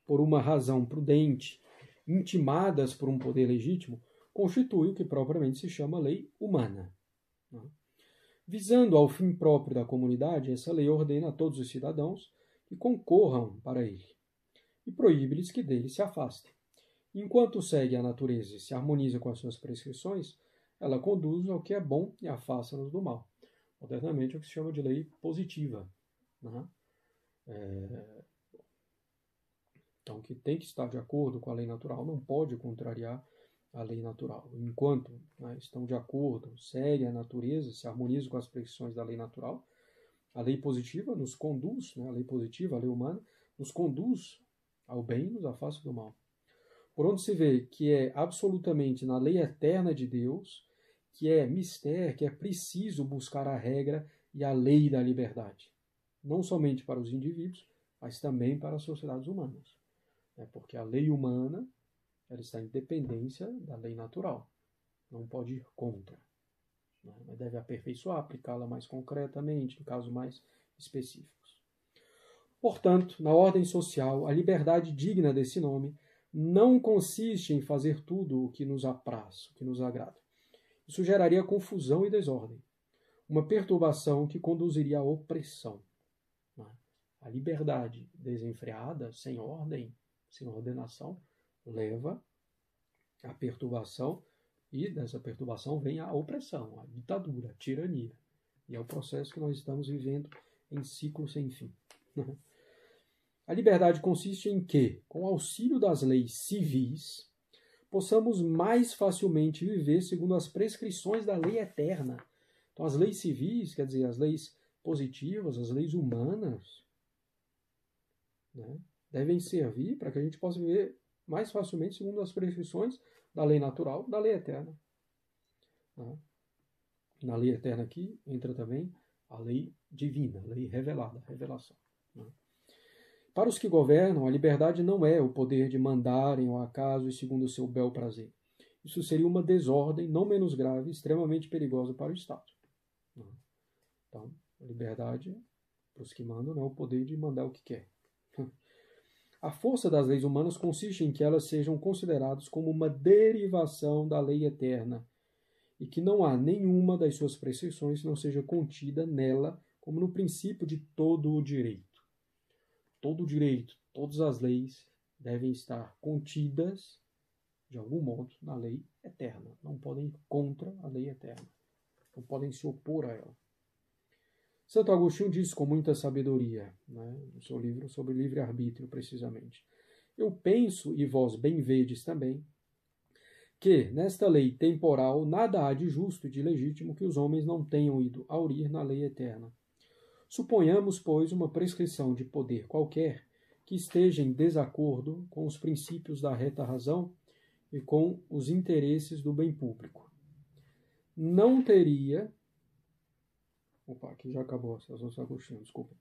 por uma razão prudente, intimadas por um poder legítimo, constituem o que propriamente se chama lei humana. Né? Visando ao fim próprio da comunidade, essa lei ordena a todos os cidadãos que concorram para ele e proíbe-lhes que dele se afastem. Enquanto segue a natureza e se harmoniza com as suas prescrições, ela conduz ao que é bom e afasta-nos do mal. Modernamente é o que se chama de lei positiva. Né? É... Então, que tem que estar de acordo com a lei natural, não pode contrariar a lei natural. Enquanto né, estão de acordo, seguem a natureza, se harmonizam com as prescrições da lei natural, a lei positiva nos conduz, né, a lei positiva, a lei humana, nos conduz ao bem e nos afasta do mal. Por onde se vê que é absolutamente na lei eterna de Deus, que é mistério, que é preciso buscar a regra e a lei da liberdade. Não somente para os indivíduos, mas também para as sociedades humanas. É porque a lei humana ela está em dependência da lei natural. Não pode ir contra. Né? Mas deve aperfeiçoar, aplicá-la mais concretamente, em casos mais específicos. Portanto, na ordem social, a liberdade digna desse nome não consiste em fazer tudo o que nos apraz, o que nos agrada. Isso geraria confusão e desordem, uma perturbação que conduziria à opressão. Né? A liberdade desenfreada, sem ordem, sem ordenação, leva à perturbação e dessa perturbação vem a opressão, a ditadura, a tirania. E é o processo que nós estamos vivendo em ciclo sem fim. A liberdade consiste em que, com auxílio das leis civis, possamos mais facilmente viver segundo as prescrições da lei eterna. Então, as leis civis, quer dizer, as leis positivas, as leis humanas, né, devem servir para que a gente possa viver mais facilmente segundo as prescrições da lei natural, da lei eterna. Né? Na lei eterna aqui entra também a lei divina, a lei revelada, a revelação. Né? Para os que governam, a liberdade não é o poder de mandarem ao acaso e segundo o seu bel prazer. Isso seria uma desordem não menos grave, extremamente perigosa para o Estado. Né? Então, a liberdade, para os que mandam, não é o poder de mandar o que quer. A força das leis humanas consiste em que elas sejam consideradas como uma derivação da lei eterna e que não há nenhuma das suas prescrições que não seja contida nela como no princípio de todo o direito. Todo o direito, todas as leis devem estar contidas de algum modo na lei eterna. Não podem ir contra a lei eterna. Não podem se opor a ela. Santo Agostinho diz com muita sabedoria, né, no seu livro sobre livre-arbítrio, precisamente. Eu penso, e vós bem vedes também, que, nesta lei temporal, nada há de justo e de legítimo que os homens não tenham ido aurir na lei eterna. Suponhamos, pois, uma prescrição de poder qualquer que esteja em desacordo com os princípios da reta razão e com os interesses do bem público. Não teria Opa, aqui já acabou outras Agostinho, desculpa.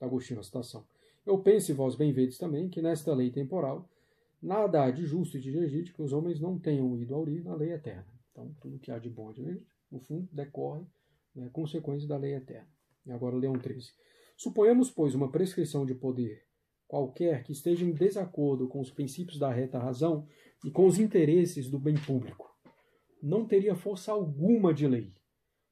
Agostinho, a citação. Eu penso, e vós bem vedes também, que nesta lei temporal nada há de justo e de legítimo que os homens não tenham ido aurir na lei eterna. Então, tudo que há de bom e de legítimo, no fundo, decorre né, consequência da lei eterna. E agora, Leão 13. Suponhamos, pois, uma prescrição de poder qualquer que esteja em desacordo com os princípios da reta razão e com os interesses do bem público. Não teria força alguma de lei,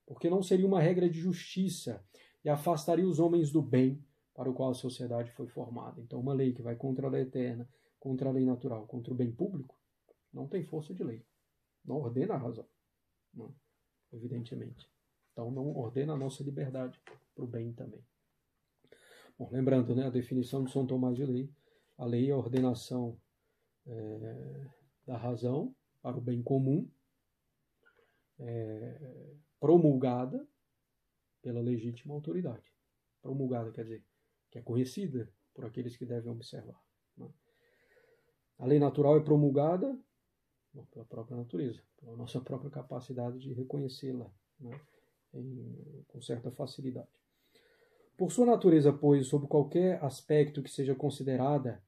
porque não seria uma regra de justiça e afastaria os homens do bem para o qual a sociedade foi formada. Então, uma lei que vai contra a lei eterna, contra a lei natural, contra o bem público, não tem força de lei. Não ordena a razão, não, evidentemente. Então, não ordena a nossa liberdade para o bem também. Bom, lembrando né, a definição de São Tomás de Lei, a lei é a ordenação é, da razão para o bem comum, é, promulgada pela legítima autoridade. Promulgada quer dizer que é conhecida por aqueles que devem observar. Né? A lei natural é promulgada bom, pela própria natureza, pela nossa própria capacidade de reconhecê-la né? com certa facilidade. Por sua natureza, pois, sob qualquer aspecto que seja considerada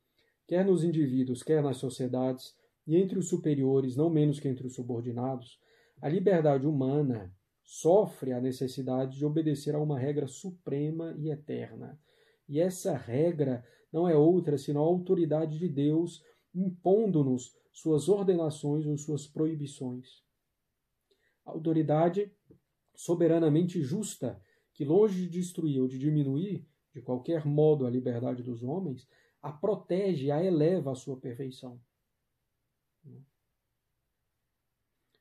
quer nos indivíduos, quer nas sociedades, e entre os superiores, não menos que entre os subordinados, a liberdade humana sofre a necessidade de obedecer a uma regra suprema e eterna. E essa regra não é outra senão a autoridade de Deus impondo-nos suas ordenações ou suas proibições. A autoridade soberanamente justa, que longe de destruir ou de diminuir de qualquer modo a liberdade dos homens, a protege a eleva à sua perfeição.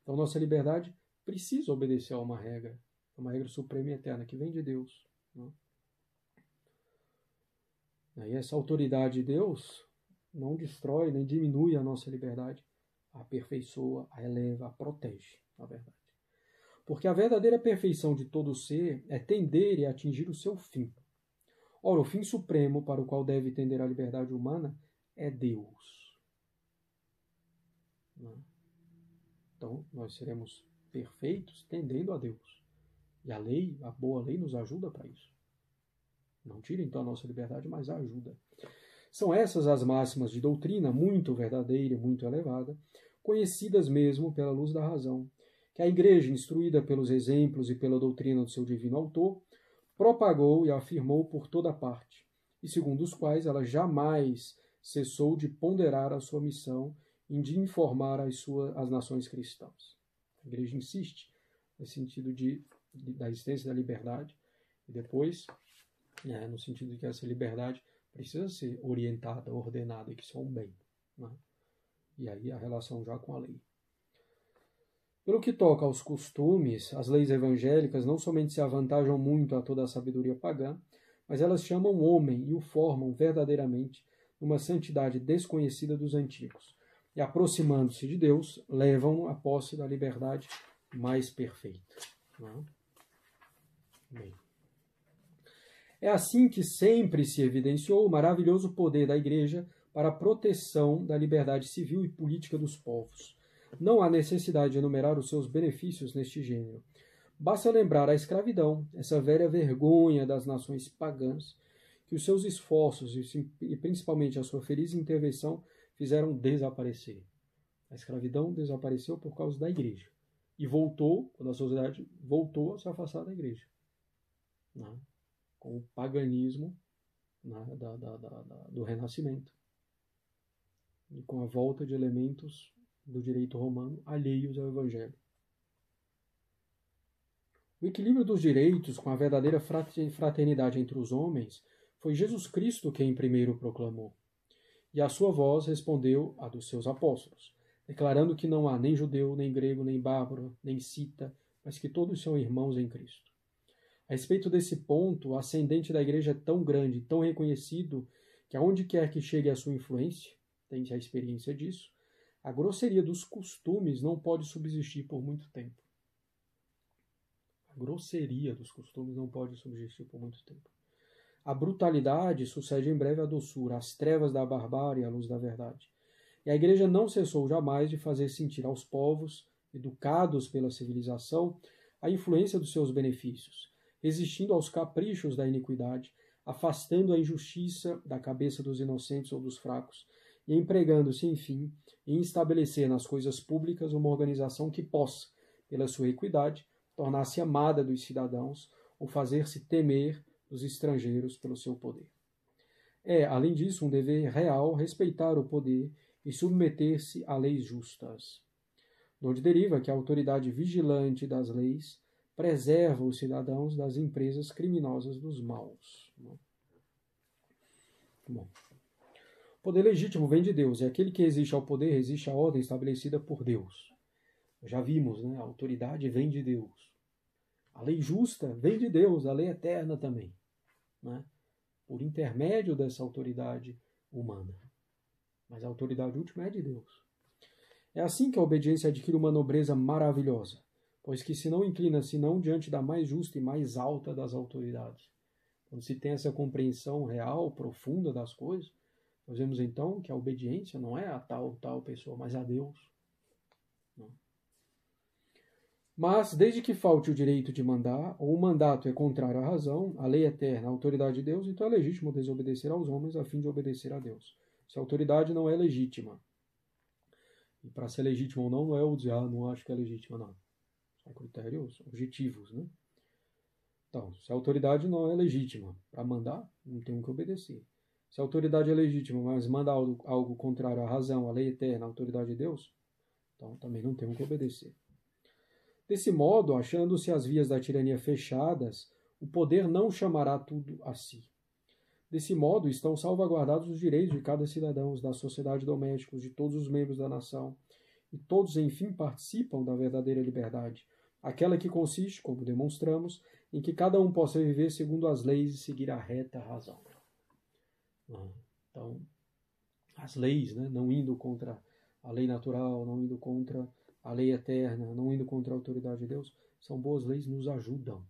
Então, nossa liberdade precisa obedecer a uma regra, uma regra suprema e eterna que vem de Deus. Né? E essa autoridade de Deus não destrói nem diminui a nossa liberdade, a aperfeiçoa, a eleva, a protege, na verdade. Porque a verdadeira perfeição de todo ser é tender e atingir o seu fim. Ora, o fim supremo para o qual deve tender a liberdade humana é Deus. Né? Então, nós seremos perfeitos tendendo a Deus. E a lei, a boa lei, nos ajuda para isso. Não tira então a nossa liberdade, mas ajuda. São essas as máximas de doutrina muito verdadeira e muito elevada, conhecidas mesmo pela luz da razão, que a Igreja, instruída pelos exemplos e pela doutrina do seu divino autor, propagou e afirmou por toda parte, e segundo os quais ela jamais cessou de ponderar a sua missão em de informar as, suas, as nações cristãs. A igreja insiste no sentido de, de da existência da liberdade, e depois, né, no sentido de que essa liberdade precisa ser orientada, ordenada, que é um bem. Né? E aí a relação já com a lei. Pelo que toca aos costumes, as leis evangélicas não somente se avantajam muito a toda a sabedoria pagã, mas elas chamam o homem e o formam verdadeiramente numa santidade desconhecida dos antigos, e aproximando-se de Deus, levam-no à posse da liberdade mais perfeita. Né? Bem. É assim que sempre se evidenciou o maravilhoso poder da Igreja para a proteção da liberdade civil e política dos povos. Não há necessidade de enumerar os seus benefícios neste gênero. Basta lembrar a escravidão, essa velha vergonha das nações pagãs, que os seus esforços e principalmente a sua feliz intervenção fizeram desaparecer. A escravidão desapareceu por causa da igreja. E voltou, quando a sociedade voltou a se afastar da igreja. Né? Com o paganismo né? da, da, da, do renascimento. E com a volta de elementos do direito romano alheios ao evangelho. O equilíbrio dos direitos com a verdadeira fraternidade entre os homens foi Jesus Cristo quem primeiro proclamou e a sua voz respondeu à dos seus apóstolos, declarando que não há nem judeu, nem grego, nem bárbaro, nem cita, mas que todos são irmãos em Cristo. A respeito desse ponto, o ascendente da igreja é tão grande, tão reconhecido, que aonde quer que chegue a sua influência, tem a experiência disso, a grosseria dos costumes não pode subsistir por muito tempo. A grosseria dos costumes não pode subsistir por muito tempo. A brutalidade sucede em breve à doçura, às trevas da barbárie à luz da verdade. E a Igreja não cessou jamais de fazer sentir aos povos, educados pela civilização, a influência dos seus benefícios, resistindo aos caprichos da iniquidade, afastando a injustiça da cabeça dos inocentes ou dos fracos, e empregando-se, enfim, em estabelecer nas coisas públicas uma organização que possa, pela sua equidade, tornar-se amada dos cidadãos ou fazer-se temer dos estrangeiros pelo seu poder. É, além disso, um dever real respeitar o poder e submeter-se a leis justas. De onde deriva que a autoridade vigilante das leis preserva os cidadãos das empresas criminosas dos maus. Bom. O poder legítimo vem de Deus, e aquele que existe ao poder resiste à ordem estabelecida por Deus. Já vimos, né? A autoridade vem de Deus. A lei justa vem de Deus, a lei eterna também né, por intermédio dessa autoridade humana. Mas a autoridade última é de Deus. É assim que a obediência adquire uma nobreza maravilhosa, pois que se não inclina senão diante da mais justa e mais alta das autoridades. Quando se tem essa compreensão real, profunda das coisas, nós vemos então que a obediência não é a tal tal pessoa, mas a Deus. Não. Mas, desde que falte o direito de mandar, ou o mandato é contrário à razão, à lei eterna, à autoridade de Deus, então é legítimo desobedecer aos homens a fim de obedecer a Deus. se a autoridade não é legítima. E para ser legítima ou não, não é o dizer, ah, não acho que é legítima, não. São critérios objetivos, né? Então, se a autoridade não é legítima para mandar, não tem que obedecer. Se a autoridade é legítima, mas manda algo, algo contrário à razão, à lei eterna, à autoridade de Deus, então também não temos que obedecer. Desse modo, achando-se as vias da tirania fechadas, o poder não chamará tudo a si. Desse modo, estão salvaguardados os direitos de cada cidadão, da sociedade doméstica, de todos os membros da nação, e todos, enfim, participam da verdadeira liberdade, aquela que consiste, como demonstramos, em que cada um possa viver segundo as leis e seguir a reta razão. Então, as leis, né, não indo contra a lei natural, não indo contra a lei eterna, não indo contra a autoridade de Deus, são boas leis, nos ajudam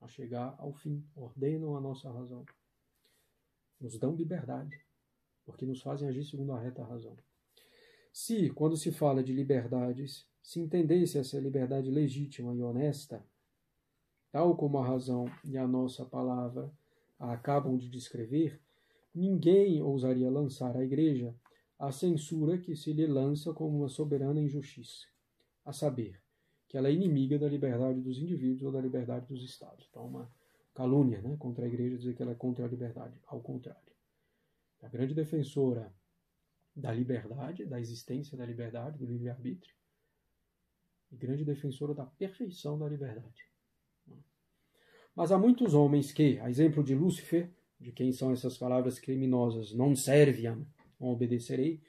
a chegar ao fim, ordenam a nossa razão, nos dão liberdade, porque nos fazem agir segundo a reta razão. Se, quando se fala de liberdades, se entendesse essa liberdade legítima e honesta, tal como a razão e a nossa palavra a acabam de descrever, ninguém ousaria lançar à Igreja a censura que se lhe lança como uma soberana injustiça, a saber, que ela é inimiga da liberdade dos indivíduos ou da liberdade dos Estados. Então, uma calúnia né, contra a Igreja dizer que ela é contra a liberdade. Ao contrário. A grande defensora da liberdade, da existência da liberdade, do livre-arbítrio, e grande defensora da perfeição da liberdade. Mas há muitos homens que, a exemplo de Lúcifer, de quem são essas palavras criminosas, não serviam, não obedecerei,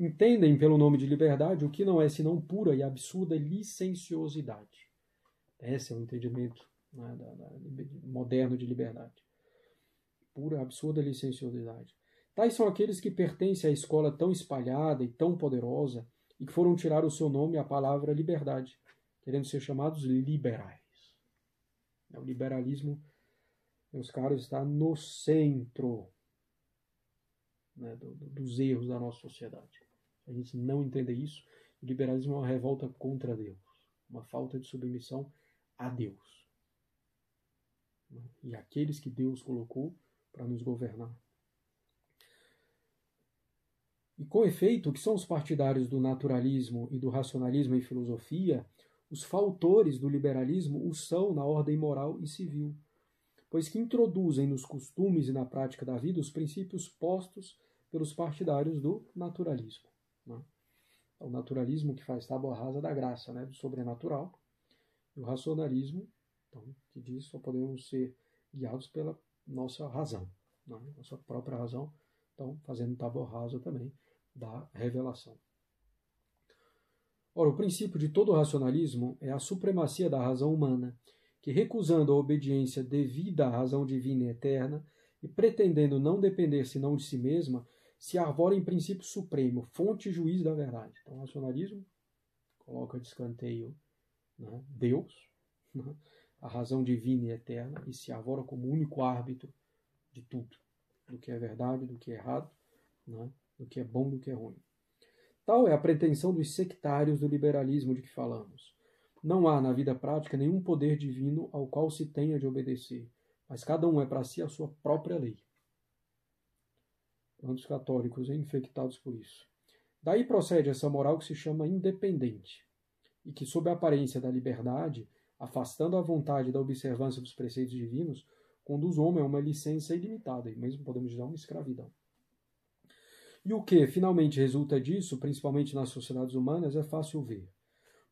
entendem pelo nome de liberdade o que não é senão pura e absurda licenciosidade. Esse é o entendimento né, da, da, moderno de liberdade. Pura, absurda licenciosidade. Tais são aqueles que pertencem à escola tão espalhada e tão poderosa e que foram tirar o seu nome à palavra liberdade, querendo ser chamados liberais. O liberalismo, meus caros, está no centro né, do, dos erros da nossa sociedade. A gente não entender isso, o liberalismo é uma revolta contra Deus, uma falta de submissão a Deus. E aqueles que Deus colocou para nos governar. E com efeito, que são os partidários do naturalismo e do racionalismo em filosofia, os faltores do liberalismo o são na ordem moral e civil, pois que introduzem nos costumes e na prática da vida os princípios postos pelos partidários do naturalismo. O naturalismo que faz tábua rasa da graça, né? do sobrenatural, e o racionalismo, então, que diz só podemos ser guiados pela nossa razão, né? nossa própria razão, então fazendo tábua rasa também da revelação. Ora, o princípio de todo racionalismo é a supremacia da razão humana, que, recusando a obediência devida à razão divina e eterna, e pretendendo não depender senão de si mesma, se arvora em princípio supremo, fonte e juiz da verdade. Então, o racionalismo coloca de escanteio né, Deus, né, a razão divina e eterna, e se arvora como único árbitro de tudo, do que é verdade, do que é errado, né, do que é bom, do que é ruim. Tal é a pretensão dos sectários do liberalismo de que falamos. Não há na vida prática nenhum poder divino ao qual se tenha de obedecer, mas cada um é para si a sua própria lei. Quantos católicos infectados por isso? Daí procede essa moral que se chama independente, e que, sob a aparência da liberdade, afastando a vontade da observância dos preceitos divinos, conduz o homem a uma licença ilimitada, e mesmo podemos dizer uma escravidão. E o que finalmente resulta disso, principalmente nas sociedades humanas, é fácil ver.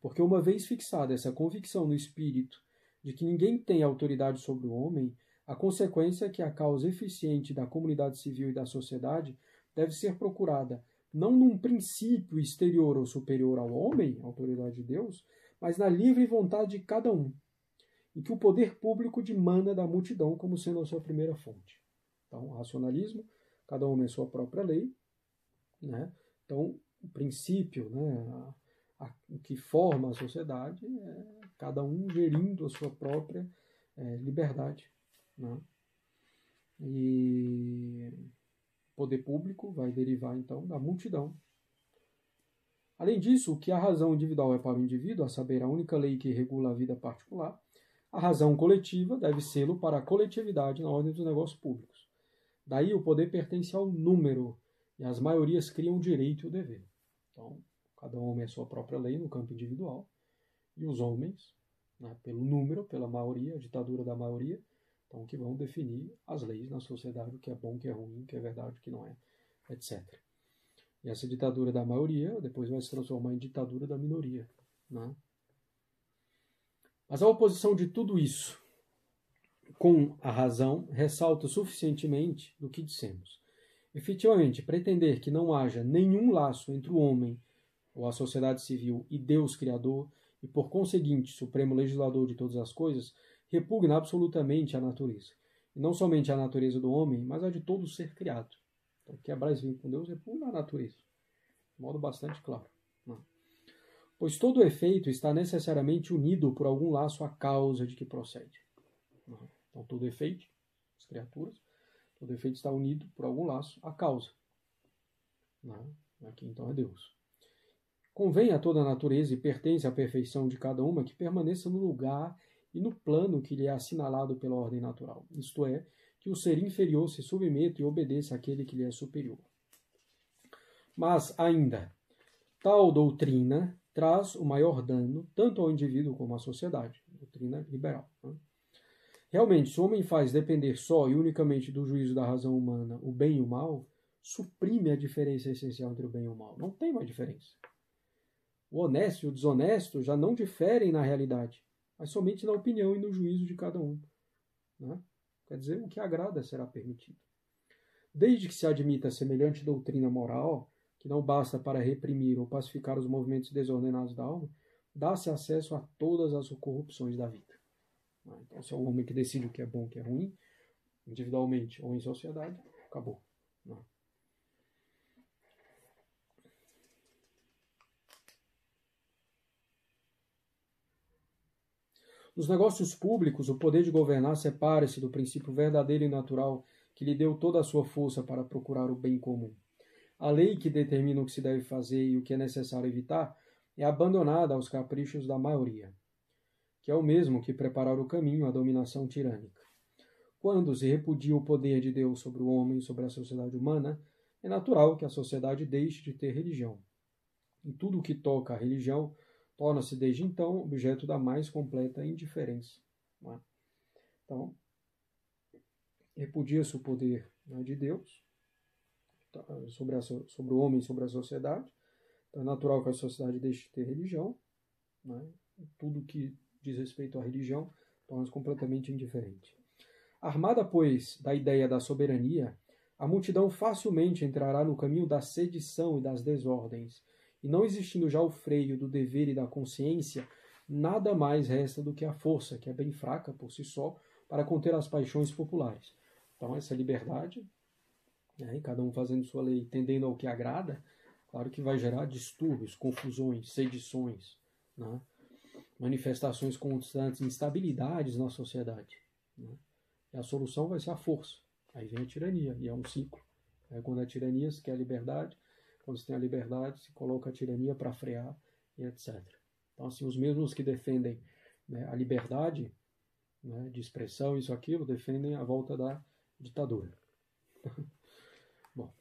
Porque uma vez fixada essa convicção no espírito de que ninguém tem autoridade sobre o homem, a consequência é que a causa eficiente da comunidade civil e da sociedade deve ser procurada não num princípio exterior ou superior ao homem, autoridade de Deus, mas na livre vontade de cada um, e que o poder público demanda da multidão como sendo a sua primeira fonte. Então, racionalismo, cada homem é sua própria lei, né? Então, o princípio, né, a, a, o que forma a sociedade é cada um gerindo a sua própria é, liberdade. Né? E poder público vai derivar, então, da multidão. Além disso, o que a razão individual é para o indivíduo, a saber, a única lei que regula a vida particular, a razão coletiva deve sê-lo para a coletividade na ordem dos negócios públicos. Daí o poder pertence ao número e as maiorias criam o direito e o dever. Então, cada homem é sua própria lei no campo individual, e os homens, né, pelo número, pela maioria, a ditadura da maioria, então que vão definir as leis na sociedade, o que é bom, o que é ruim, o que é verdade, o que não é, etc. E essa ditadura da maioria depois vai se transformar em ditadura da minoria. Né? Mas a oposição de tudo isso com a razão ressalta suficientemente do que dissemos. Efetivamente, pretender que não haja nenhum laço entre o homem ou a sociedade civil e Deus Criador, e por conseguinte, Supremo Legislador de todas as coisas, repugna absolutamente a natureza. E não somente a natureza do homem, mas a de todo ser criado. Então, quebrar esse vínculo com Deus repugna a natureza. De modo bastante claro. Não. Né? Pois todo efeito está necessariamente unido por algum laço à causa de que procede. Não. Né? Então, todo efeito, as criaturas, todo efeito está unido por algum laço à causa. Não. Né? Aqui então é Deus. Convém a toda a natureza e pertence à perfeição de cada uma que permaneça no lugar e no plano que lhe é assinalado pela ordem natural, isto é, que o ser inferior se submeta e obedeça àquele que lhe é superior. Mas, ainda, tal doutrina traz o maior dano tanto ao indivíduo como à sociedade, doutrina liberal. Né? Realmente, se o homem faz depender só e unicamente do juízo da razão humana o bem e o mal, suprime a diferença essencial entre o bem e o mal. Não tem mais diferença. O honesto e o desonesto já não diferem na realidade mas somente na opinião e no juízo de cada um. Né? Quer dizer, o que agrada será permitido. Desde que se admita semelhante doutrina moral, que não basta para reprimir ou pacificar os movimentos desordenados da alma, dá-se acesso a todas as corrupções da vida. Né? Então, se é o homem que decide o que é bom e o que é ruim, individualmente ou em sociedade, acabou. Né? Nos negócios públicos, o poder de governar separa-se do princípio verdadeiro e natural que lhe deu toda a sua força para procurar o bem comum. A lei que determina o que se deve fazer e o que é necessário evitar é abandonada aos caprichos da maioria, que é o mesmo que preparar o caminho à dominação tirânica. Quando se repudia o poder de Deus sobre o homem e sobre a sociedade humana, é natural que a sociedade deixe de ter religião. E tudo o que toca à religião torna-se desde então objeto da mais completa indiferença. É? Então, repudia-se o poder né, de Deus tá, sobre, a, sobre o homem, sobre a sociedade. Então, é natural que a sociedade deixe de ter religião. Né? Tudo que diz respeito à religião torna-se completamente indiferente. Armada, pois, da ideia da soberania, a multidão facilmente entrará no caminho da sedição e das desordens, e não existindo já o freio do dever e da consciência, nada mais resta do que a força, que é bem fraca por si só, para conter as paixões populares. Então, essa liberdade, né, cada um fazendo sua lei, tendendo ao que agrada, claro que vai gerar distúrbios, confusões, sedições, né, manifestações constantes, instabilidades na sociedade. Né, e a solução vai ser a força. Aí vem a tirania, e é um ciclo. É quando a tirania se quer a liberdade, quando se tem a liberdade, se coloca a tirania para frear e etc. Então, assim, os mesmos que defendem né, a liberdade né, de expressão, isso, aquilo, defendem a volta da ditadura. Bom.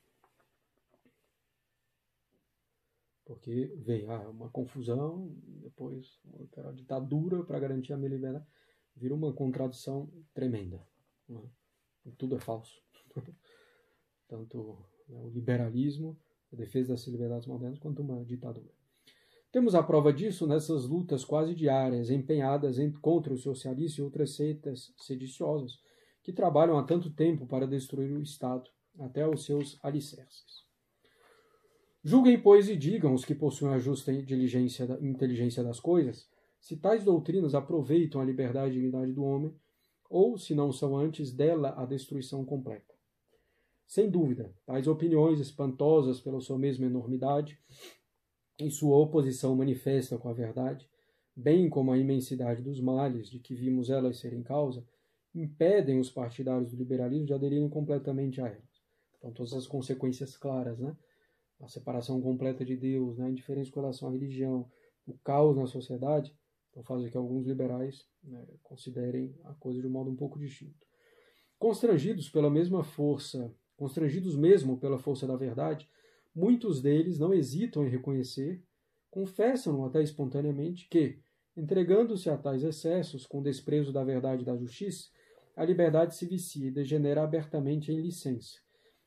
Porque vem ah, uma confusão, depois a ditadura para garantir a minha liberdade, vira uma contradição tremenda. Né? Tudo é falso. Tanto né, o liberalismo a defesa das liberdades modernas, quanto uma ditadura. Temos a prova disso nessas lutas quase diárias empenhadas contra o socialismo e outras seitas sediciosas que trabalham há tanto tempo para destruir o Estado, até os seus alicerces. Julguem, pois, e digam os que possuem a justa inteligência das coisas, se tais doutrinas aproveitam a liberdade e dignidade do homem, ou se não são antes dela a destruição completa. Sem dúvida, tais opiniões espantosas pela sua mesma enormidade e sua oposição manifesta com a verdade, bem como a imensidade dos males de que vimos elas serem causa, impedem os partidários do liberalismo de aderirem completamente a elas. Então, todas as consequências claras, né? A separação completa de Deus, né? a indiferença com relação à religião, o caos na sociedade, então fazem que alguns liberais né, considerem a coisa de um modo um pouco distinto. Constrangidos pela mesma força Constrangidos mesmo pela força da verdade, muitos deles não hesitam em reconhecer, confessam até espontaneamente que, entregando-se a tais excessos com desprezo da verdade e da justiça, a liberdade se vicia e degenera abertamente em licença,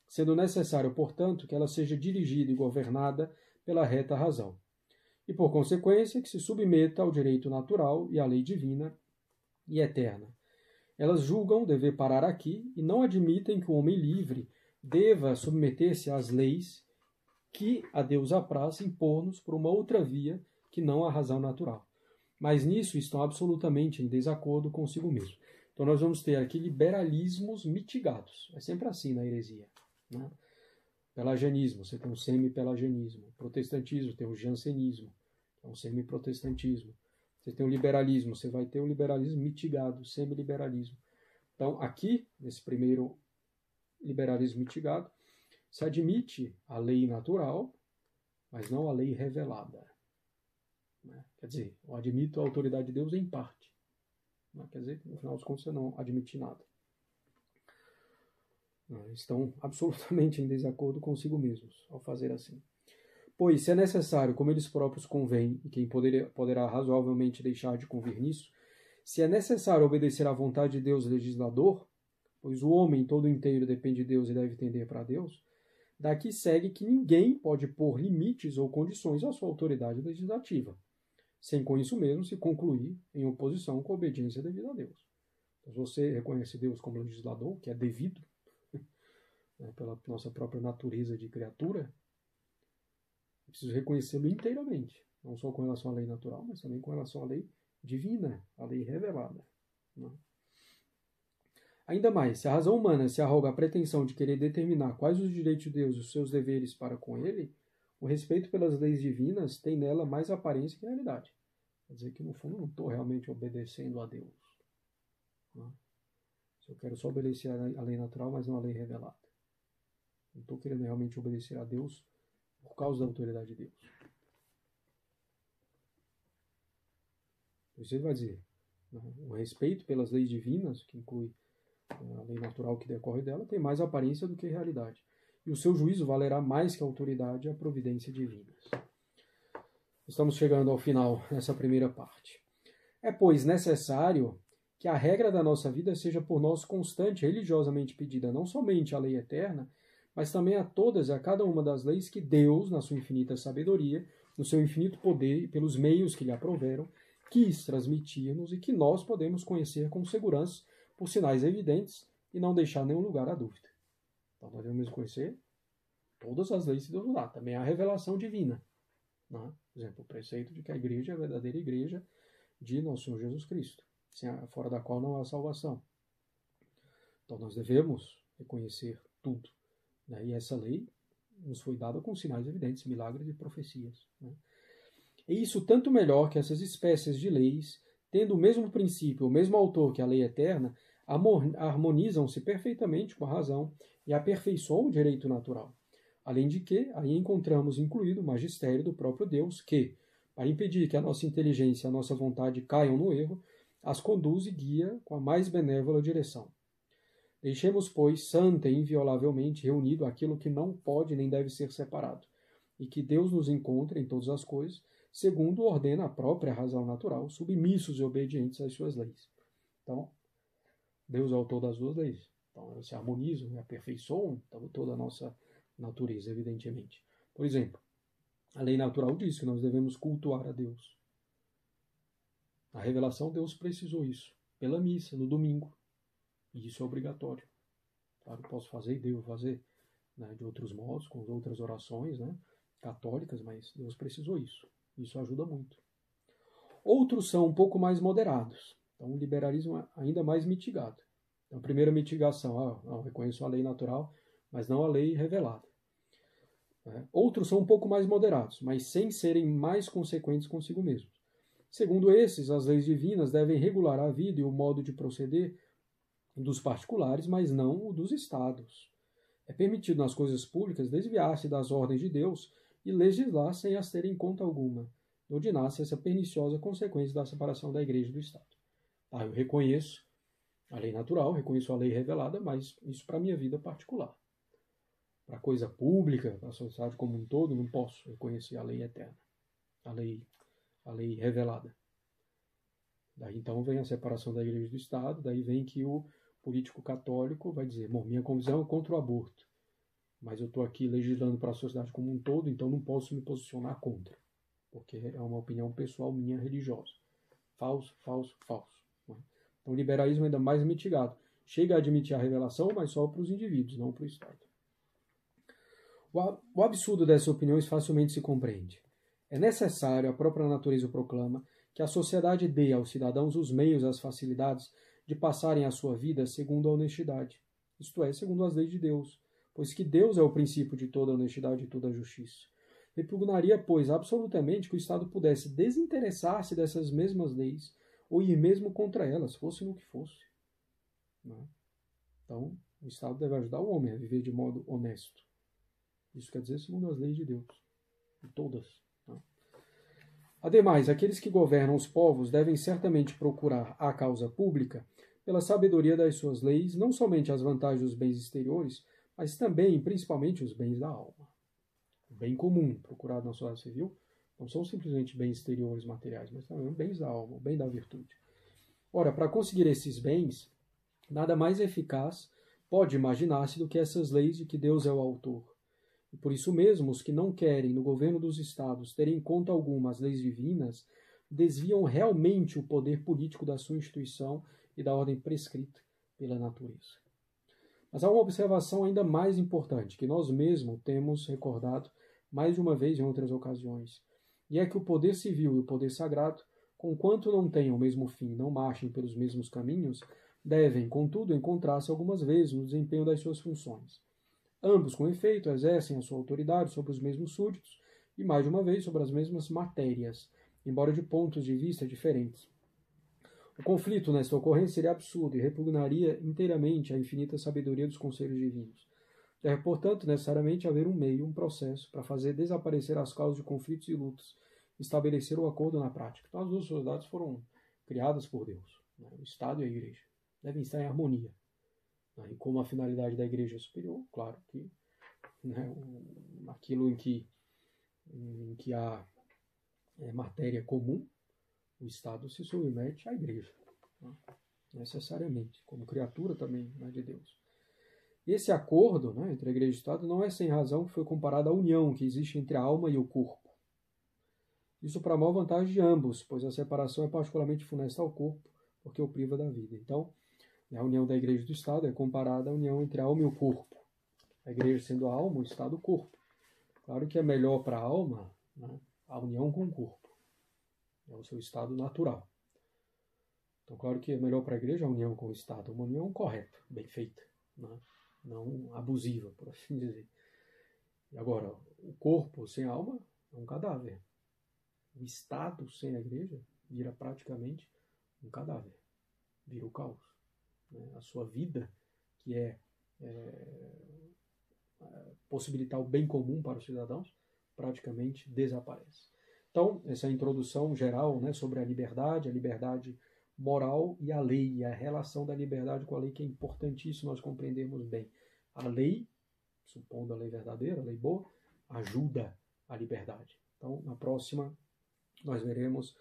sendo necessário, portanto, que ela seja dirigida e governada pela reta razão, e por consequência que se submeta ao direito natural e à lei divina e eterna. Elas julgam dever parar aqui e não admitem que o homem livre deva submeter-se às leis que a Deus apraz impor-nos por uma outra via que não a razão natural. Mas nisso estão absolutamente em desacordo consigo mesmo. Então nós vamos ter aqui liberalismos mitigados. É sempre assim na heresia. Né? Pelagianismo, você tem um semi-pelagianismo. Protestantismo, tem o jansenismo, é um semi-protestantismo. Você tem o liberalismo, você vai ter o liberalismo mitigado, semi-liberalismo. Então, aqui, nesse primeiro liberalismo mitigado, se admite a lei natural, mas não a lei revelada. Né? Quer dizer, eu admito a autoridade de Deus em parte. Né? Quer dizer, no final dos contos, você não admite nada. Né? Estão absolutamente em desacordo consigo mesmos ao fazer assim. Pois, se é necessário, como eles próprios convêm, e quem poderia, poderá razoavelmente deixar de convir nisso, se é necessário obedecer à vontade de Deus legislador, pois o homem todo inteiro depende de Deus e deve tender para Deus, daqui segue que ninguém pode pôr limites ou condições à sua autoridade legislativa sem com isso mesmo se concluir em oposição com a obediência devida a Deus. Então, se você reconhece Deus como legislador, que é devido né, pela nossa própria natureza de criatura, preciso reconhecê-lo inteiramente, não só com relação à lei natural, mas também com relação à lei divina, à lei revelada. Né? Ainda mais, se a razão humana se arroga a pretensão de querer determinar quais os direitos de Deus e os seus deveres para com ele, o respeito pelas leis divinas tem nela mais aparência que realidade. Quer dizer que, no fundo, não estou realmente obedecendo a Deus. Né? Se eu quero só obedecer a lei natural, mas não a lei revelada. Não estou querendo realmente obedecer a Deus por causa da autoridade de Deus. Você vai dizer, né? o respeito pelas leis divinas, que inclui a lei natural que decorre dela, tem mais aparência do que realidade e o seu juízo valerá mais que a autoridade e a providência divinas. Estamos chegando ao final nessa primeira parte. É, pois, necessário que a regra da nossa vida seja por nós constante, religiosamente pedida, não somente à lei eterna, mas também a todas e a cada uma das leis que Deus, na sua infinita sabedoria, no seu infinito poder e pelos meios que lhe aproveram, quis transmitir-nos e que nós podemos conhecer com segurança por sinais evidentes e não deixar nenhum lugar à dúvida. Então nós devemos conhecer todas as leis de Deus lá. Também a revelação divina. Né? Por exemplo, o preceito de que a igreja é a verdadeira igreja de nosso Senhor Jesus Cristo, fora da qual não há salvação. Então nós devemos reconhecer tudo. Né? E essa lei nos foi dada com sinais evidentes, milagres e profecias. Né? E isso tanto melhor que essas espécies de leis, tendo o mesmo princípio, o mesmo autor que a lei eterna, harmonizam-se perfeitamente com a razão e aperfeiçoam o direito natural. Além de que, aí encontramos incluído o magistério do próprio Deus, que, para impedir que a nossa inteligência e a nossa vontade caiam no erro, as conduz e guia com a mais benévola direção. Deixemos, pois, santa e inviolavelmente reunido aquilo que não pode nem deve ser separado, e que Deus nos encontre em todas as coisas, segundo ordena a própria razão natural, submissos e obedientes às suas leis. Então, Deus é o autor das duas leis. Então, elas se harmonizam e aperfeiçoam toda a nossa natureza, evidentemente. Por exemplo, a lei natural diz que nós devemos cultuar a Deus. Na revelação, Deus precisou isso, pela missa, no domingo. E isso é obrigatório. Claro, posso fazer e devo fazer né, de outros modos, com outras orações né, católicas, mas Deus precisou isso. Isso ajuda muito. Outros são um pouco mais moderados. Então, o liberalismo é ainda mais mitigado. Então, a primeira mitigação, ah, não, reconheço a lei natural, mas não a lei revelada. É. Outros são um pouco mais moderados, mas sem serem mais consequentes consigo mesmos. Segundo esses, as leis divinas devem regular a vida e o modo de proceder dos particulares, mas não o dos estados. É permitido nas coisas públicas desviar-se das ordens de Deus e legislar sem as ter em conta alguma, nasce essa perniciosa consequência da separação da igreja do Estado. Ah, eu reconheço a lei natural, reconheço a lei revelada, mas isso para a minha vida particular. para a coisa pública, para a sociedade como um todo, não posso reconhecer a lei eterna, a lei, a lei revelada. Daí então vem a separação da igreja do Estado, daí vem que o político católico vai dizer, bom, minha convisão é contra o aborto, mas eu estou aqui legislando para a sociedade como um todo, então não posso me posicionar contra, porque é uma opinião pessoal minha religiosa. Falso, falso, falso. Então o liberalismo é ainda mais mitigado. Chega a admitir a revelação, mas só para os indivíduos, não para o Estado. O absurdo dessas opiniões facilmente se compreende. É necessário, a própria natureza proclama, que a sociedade dê aos cidadãos os meios as facilidades de passarem a sua vida segundo a honestidade, isto é, segundo as leis de Deus, pois que Deus é o princípio de toda honestidade e toda justiça. Repugnaria, pois, absolutamente que o Estado pudesse desinteressar-se dessas mesmas leis ou ir mesmo contra elas, fosse no que fosse. Né? Então, o Estado deve ajudar o homem a viver de modo honesto. Isso quer dizer segundo as leis de Deus. Todas. Ademais, aqueles que governam os povos devem certamente procurar a causa pública, pela sabedoria das suas leis, não somente as vantagens dos bens exteriores, mas também principalmente os bens da alma. O bem comum procurado na sociedade civil não são simplesmente bens exteriores materiais, mas também bens da alma, bem da virtude. Ora, para conseguir esses bens, nada mais eficaz pode imaginar-se do que essas leis de que Deus é o autor e por isso mesmo, os que não querem, no governo dos estados, terem em conta alguma leis divinas, desviam realmente o poder político da sua instituição e da ordem prescrita pela natureza. Mas há uma observação ainda mais importante, que nós mesmos temos recordado mais de uma vez em outras ocasiões, e é que o poder civil e o poder sagrado, conquanto não tenham o mesmo fim, não marchem pelos mesmos caminhos, devem, contudo, encontrar-se algumas vezes no desempenho das suas funções. Ambos, com efeito, exercem a sua autoridade sobre os mesmos súditos e, mais de uma vez, sobre as mesmas matérias, embora de pontos de vista diferentes. O conflito nesta ocorrência seria absurdo e repugnaria inteiramente a infinita sabedoria dos conselhos divinos. Deve, portanto, necessariamente haver um meio, um processo, para fazer desaparecer as causas de conflitos e lutas, estabelecer o acordo na prática. Então, as duas sociedades foram criadas por Deus, né? o Estado e a Igreja. Devem estar em harmonia. E como a finalidade da igreja é superior, claro que né, aquilo em que, em que há é, matéria comum, o Estado se submete à igreja, né, necessariamente, como criatura também né, de Deus. Esse acordo né, entre a igreja e o Estado não é sem razão que foi comparado à união que existe entre a alma e o corpo. Isso para a maior vantagem de ambos, pois a separação é particularmente funesta ao corpo, porque o priva da vida. Então, a união da igreja e do Estado é comparada à união entre a alma e o corpo. A igreja sendo a alma, o Estado o corpo. Claro que é melhor para a alma né, a união com o corpo. É o seu estado natural. Então, claro que é melhor para a igreja a união com o Estado, uma união correta, bem feita, né? Não abusiva, por assim dizer. E agora, o corpo sem alma é um cadáver. O Estado sem a igreja vira praticamente um cadáver, vira o caos né, a sua vida, que é, é, possibilitar o bem comum para os cidadãos, praticamente desaparece. Então, essa é introdução geral né, sobre a liberdade, a liberdade moral e a lei, e a relação da liberdade com a lei, que é importantíssimo nós compreendermos bem. A lei, supondo a lei verdadeira, a lei boa, ajuda a liberdade. Então, na próxima, nós veremos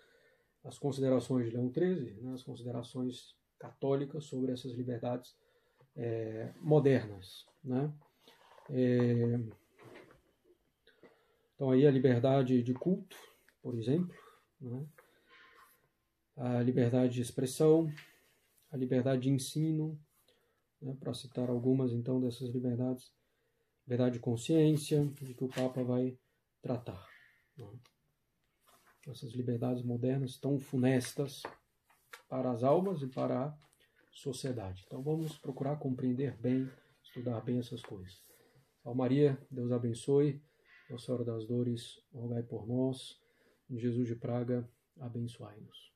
as considerações de Leão XIII, né, as considerações católica sobre essas liberdades é, modernas. Né? É, então aí a liberdade de culto, por exemplo, né? A liberdade de expressão, a liberdade de ensino, né? para citar algumas então dessas liberdades, liberdade de consciência, de que o Papa vai tratar. Né? Essas liberdades modernas tão funestas para as almas e para a sociedade. Então vamos procurar compreender bem, estudar bem essas coisas. Salve Maria, Deus abençoe. Nossa Senhora das Dores, rogai por nós. Jesus de Praga, abençoai-nos.